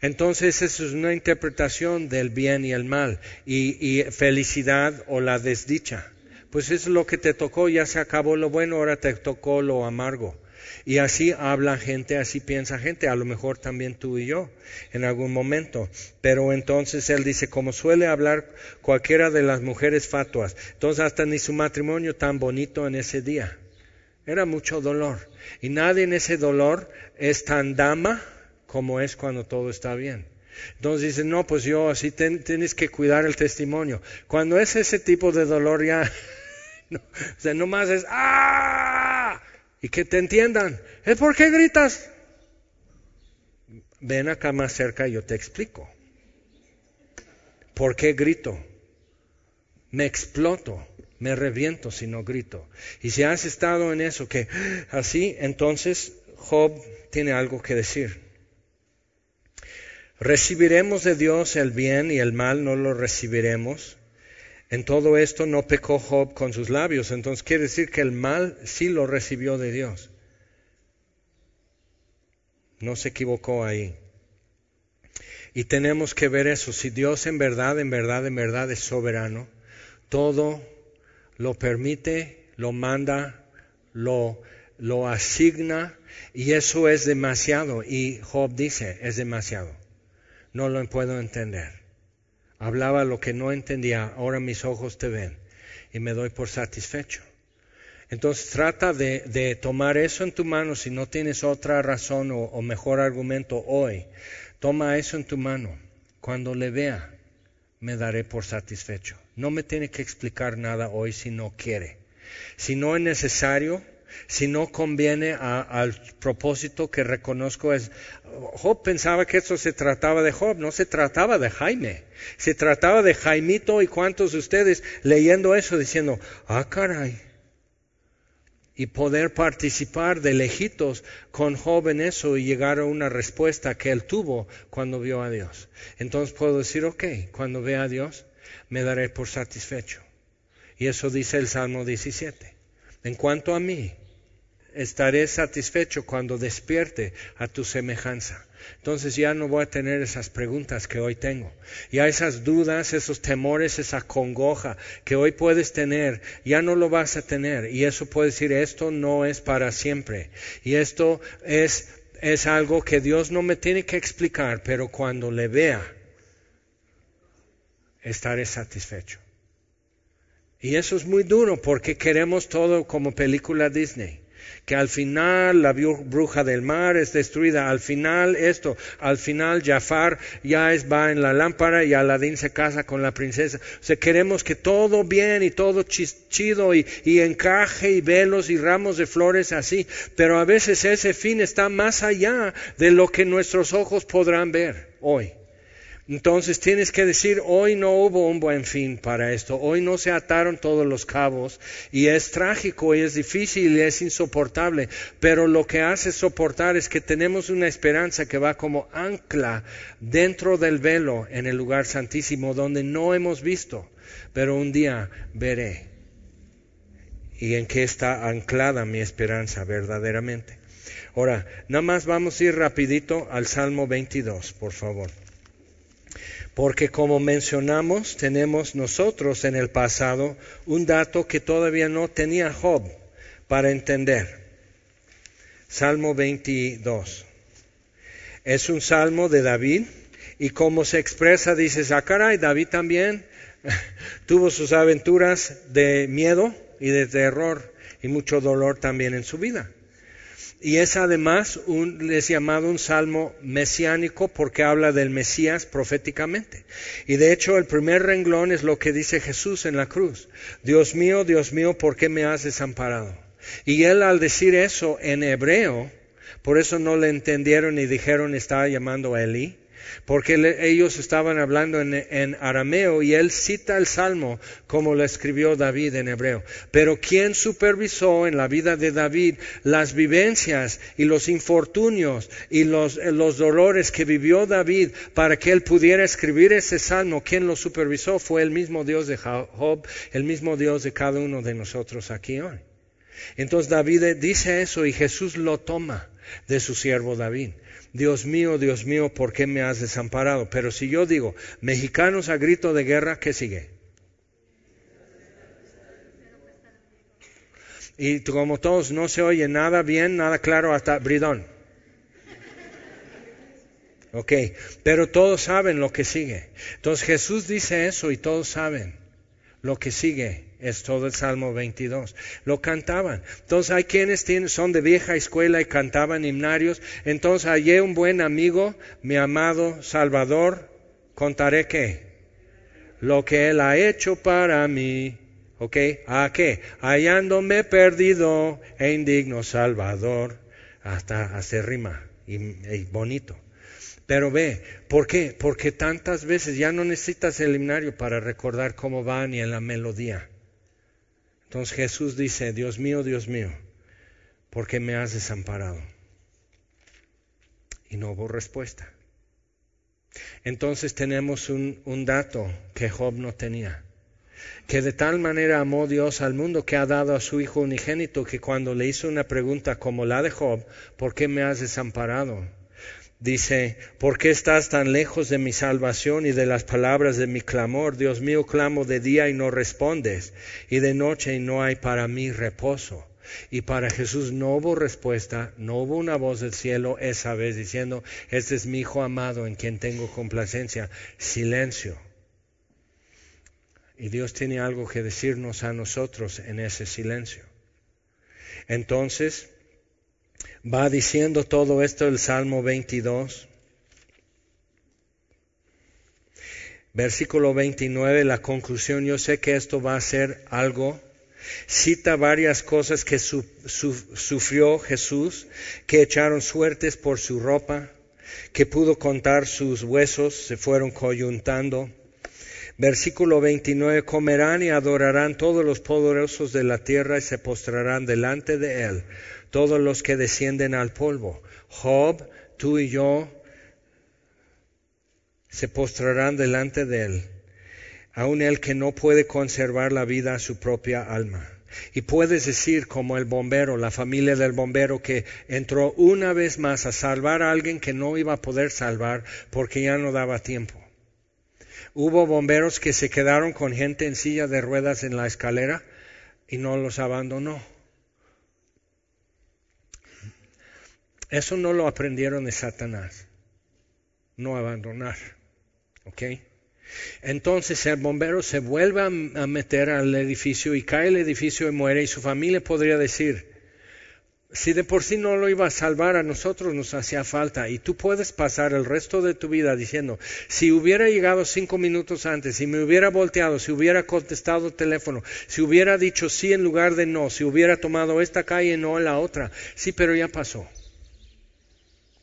Entonces eso es una interpretación del bien y el mal y, felicidad o la desdicha. Pues eso es lo que te tocó, ya se acabó lo bueno, ahora te tocó lo amargo. Y así habla gente, así piensa gente, a lo mejor también tú y yo en algún momento. Pero entonces él dice, como suele hablar cualquiera de las mujeres fatuas, entonces hasta ni su matrimonio tan bonito en ese día. Era mucho dolor. Y nadie en ese dolor es tan dama como es cuando todo está bien. Entonces dice, no, pues yo así tienes que cuidar el testimonio. Cuando es ese tipo de dolor ya, *laughs* no, o sea, nomás es, ¡ah! Y que te entiendan, ¿es por qué gritas? Ven acá más cerca y yo te explico. ¿Por qué grito? Me exploto, me reviento si no grito. Y si has estado en eso, que *gasps* así, entonces Job tiene algo que decir. ¿Recibiremos de Dios el bien y el mal no lo recibiremos? En todo esto no pecó Job con sus labios, entonces quiere decir que el mal sí lo recibió de Dios. No se equivocó ahí. Y tenemos que ver eso, si Dios en verdad, en verdad, en verdad es soberano, todo lo permite, lo manda, lo, lo asigna, y eso es demasiado. Y Job dice, es demasiado no lo puedo entender. Hablaba lo que no entendía, ahora mis ojos te ven y me doy por satisfecho. Entonces trata de, tomar eso en tu mano si no tienes otra razón o, mejor argumento hoy. Toma eso en tu mano. Cuando le vea, me daré por satisfecho. No me tiene que explicar nada hoy si no quiere. Si no es necesario, si no conviene al propósito que reconozco es, Job pensaba que esto se trataba de Job, no se trataba de Jaime, se trataba de Jaimito y cuántos de ustedes leyendo eso diciendo, ah caray, y poder participar de lejitos con Job en eso y llegar a una respuesta que él tuvo cuando vio a Dios. Entonces puedo decir, ok, cuando vea a Dios, me daré por satisfecho. Y eso dice el Salmo 17. En cuanto a mí, estaré satisfecho cuando despierte a tu semejanza. Entonces ya no voy a tener esas preguntas que hoy tengo. Ya esas dudas, esos temores, esa congoja que hoy puedes tener, ya no lo vas a tener. Y eso puede decir, esto no es para siempre. Y esto es, es algo que Dios no me tiene que explicar, pero cuando le vea, estaré satisfecho. Y eso es muy duro porque queremos todo como película Disney. Que al final la bruja del mar es destruida, al final esto, al final Jafar ya es, va en la lámpara y Aladín se casa con la princesa. O sea, queremos que todo bien y todo chido y, y encaje y velos y ramos de flores así, pero a veces ese fin está más allá de lo que nuestros ojos podrán ver hoy. Entonces tienes que decir, hoy no hubo un buen fin para esto, hoy no se ataron todos los cabos y es trágico y es difícil y es insoportable, pero lo que hace soportar es que tenemos una esperanza que va como ancla dentro del velo en el lugar santísimo donde no hemos visto, pero un día veré. ¿Y en qué está anclada mi esperanza verdaderamente? Ahora, nada más vamos a ir rapidito al Salmo 22, por favor. Porque como mencionamos, tenemos nosotros en el pasado un dato que todavía no tenía Job para entender. Salmo 22. Es un salmo de David y como se expresa, dice, ah, caray, David también *laughs* tuvo sus aventuras de miedo y de terror y mucho dolor también en su vida. Y es además un, es llamado un salmo mesiánico porque habla del Mesías proféticamente. Y de hecho el primer renglón es lo que dice Jesús en la cruz. Dios mío, Dios mío, ¿por qué me has desamparado? Y él al decir eso en hebreo, por eso no le entendieron y dijeron estaba llamando a Elí, porque ellos estaban hablando en, arameo y él cita el salmo como lo escribió David en hebreo. Pero ¿quién supervisó en la vida de David las vivencias y los infortunios y los, los dolores que vivió David para que él pudiera escribir ese salmo? ¿Quién lo supervisó? Fue el mismo Dios de Job, el mismo Dios de cada uno de nosotros aquí hoy. Entonces David dice eso y Jesús lo toma de su siervo David. Dios mío, Dios mío, ¿por qué me has desamparado? Pero si yo digo, mexicanos a grito de guerra, ¿qué sigue? Y como todos no se oye nada bien, nada claro hasta Bridón. Ok, pero todos saben lo que sigue. Entonces Jesús dice eso y todos saben lo que sigue es todo el Salmo 22. Lo cantaban. Entonces hay quienes tienen, son de vieja escuela y cantaban himnarios. Entonces hallé un buen amigo, mi amado Salvador, contaré qué. Lo que Él ha hecho para mí. ¿Ok? ¿A qué? Hallándome perdido e indigno Salvador. Hasta hacer rima y, y bonito. Pero ve, ¿por qué? Porque tantas veces ya no necesitas el himnario para recordar cómo va ni en la melodía. Entonces Jesús dice, Dios mío, Dios mío, ¿por qué me has desamparado? Y no hubo respuesta. Entonces tenemos un, un, dato que Job no tenía. Que de tal manera amó Dios al mundo que ha dado a su Hijo unigénito que cuando le hizo una pregunta como la de Job, ¿por qué me has desamparado? Dice, ¿por qué estás tan lejos de mi salvación y de las palabras de mi clamor? Dios mío, clamo de día y no respondes, y de noche y no hay para mí reposo. Y para Jesús no hubo respuesta, no hubo una voz del cielo esa vez diciendo, este es mi Hijo amado en quien tengo complacencia. Silencio. Y Dios tiene algo que decirnos a nosotros en ese silencio. Entonces, va diciendo todo esto el Salmo 22. Versículo 29, la conclusión, yo sé que esto va a ser algo. Cita varias cosas que sufrió Jesús, que echaron suertes por su ropa, que pudo contar sus huesos, se fueron coyuntando. Versículo 29, comerán y adorarán todos los poderosos de la tierra y se postrarán delante de él todos los que descienden al polvo. Job, tú y yo se postrarán delante de él, aun el que no puede conservar la vida a su propia alma. Y puedes decir como el bombero, la familia del bombero que entró una vez más a salvar a alguien que no iba a poder salvar porque ya no daba tiempo. Hubo bomberos que se quedaron con gente en silla de ruedas en la escalera y no los abandonó. Eso no lo aprendieron de Satanás. No abandonar. ¿Ok? Entonces el bombero se vuelve a, meter al edificio y cae el edificio y muere y su familia podría decir, si de por sí no lo iba a salvar a nosotros nos hacía falta y tú puedes pasar el resto de tu vida diciendo, si hubiera llegado cinco minutos antes, si me hubiera volteado, si hubiera contestado el teléfono, si hubiera dicho sí en lugar de no, si hubiera tomado esta calle y no la otra, sí, pero ya pasó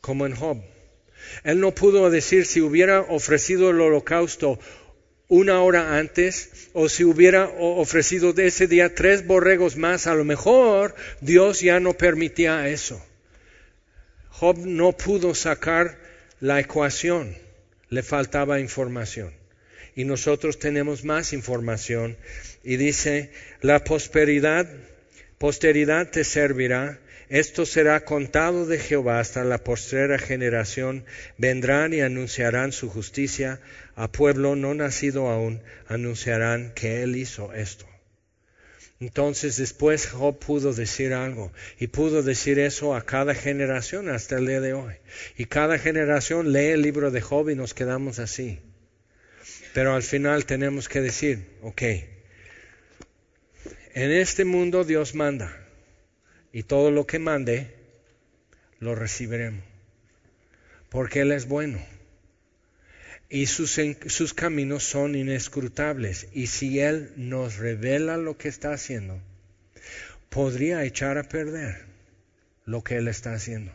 como en Job. Él no pudo decir si hubiera ofrecido el holocausto una hora antes o si hubiera ofrecido ese día tres borregos más, a lo mejor Dios ya no permitía eso. Job no pudo sacar la ecuación, le faltaba información. Y nosotros tenemos más información. Y dice, la prosperidad, posteridad te servirá esto será contado de Jehová hasta la postrera generación. Vendrán y anunciarán su justicia. A pueblo no nacido aún anunciarán que Él hizo esto. Entonces después Job pudo decir algo y pudo decir eso a cada generación hasta el día de hoy. Y cada generación lee el libro de Job y nos quedamos así. Pero al final tenemos que decir, ok, en este mundo Dios manda y todo lo que mande, lo recibiremos. Porque Él es bueno. Y sus, sus caminos son inescrutables. Y si Él nos revela lo que está haciendo, podría echar a perder lo que Él está haciendo.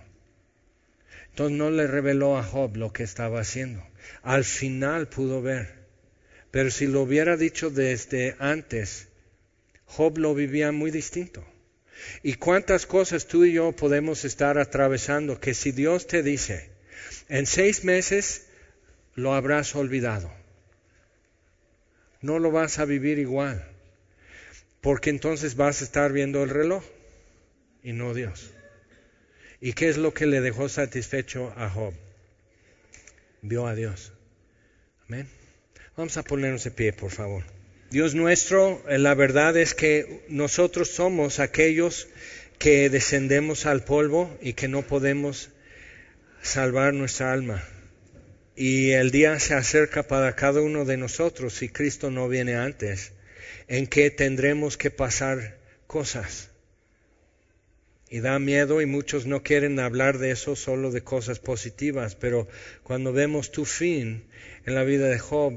Entonces no le reveló a Job lo que estaba haciendo. Al final pudo ver. Pero si lo hubiera dicho desde antes, Job lo vivía muy distinto. Y cuántas cosas tú y yo podemos estar atravesando que si Dios te dice, en seis meses lo habrás olvidado. No lo vas a vivir igual, porque entonces vas a estar viendo el reloj y no Dios. ¿Y qué es lo que le dejó satisfecho a Job? Vio a Dios. Amén. Vamos a ponernos de pie, por favor. Dios nuestro, eh, la verdad es que nosotros somos aquellos que descendemos al polvo y que no podemos salvar nuestra alma. Y el día se acerca para cada uno de nosotros, si Cristo no viene antes, en que tendremos que pasar cosas. Y da miedo y muchos no quieren hablar de eso, solo de cosas positivas, pero cuando vemos tu fin en la vida de Job,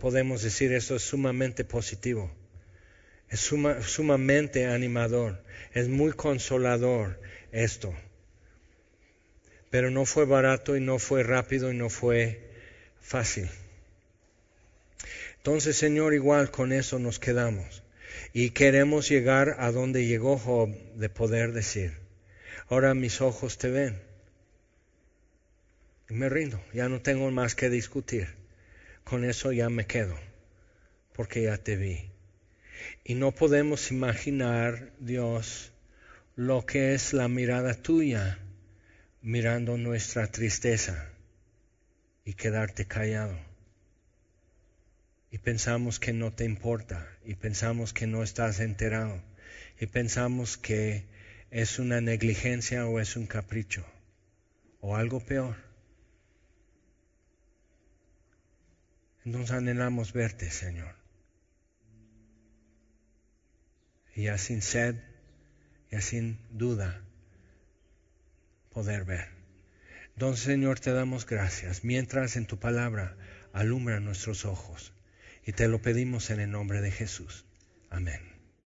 podemos decir eso es sumamente positivo, es sumamente animador, es muy consolador esto. Pero no fue barato y no fue rápido y no fue fácil. Entonces, Señor, igual con eso nos quedamos. Y queremos llegar a donde llegó Job de poder decir, ahora mis ojos te ven. Y me rindo, ya no tengo más que discutir. Con eso ya me quedo, porque ya te vi. Y no podemos imaginar, Dios, lo que es la mirada tuya mirando nuestra tristeza y quedarte callado. Y pensamos que no te importa, y pensamos que no estás enterado, y pensamos que es una negligencia o es un capricho, o algo peor. Entonces anhelamos verte, Señor. Y ya sin sed, ya sin duda, poder ver. Entonces, Señor, te damos gracias, mientras en tu palabra alumbra nuestros ojos. Y te lo pedimos en el nombre de Jesús. Amén.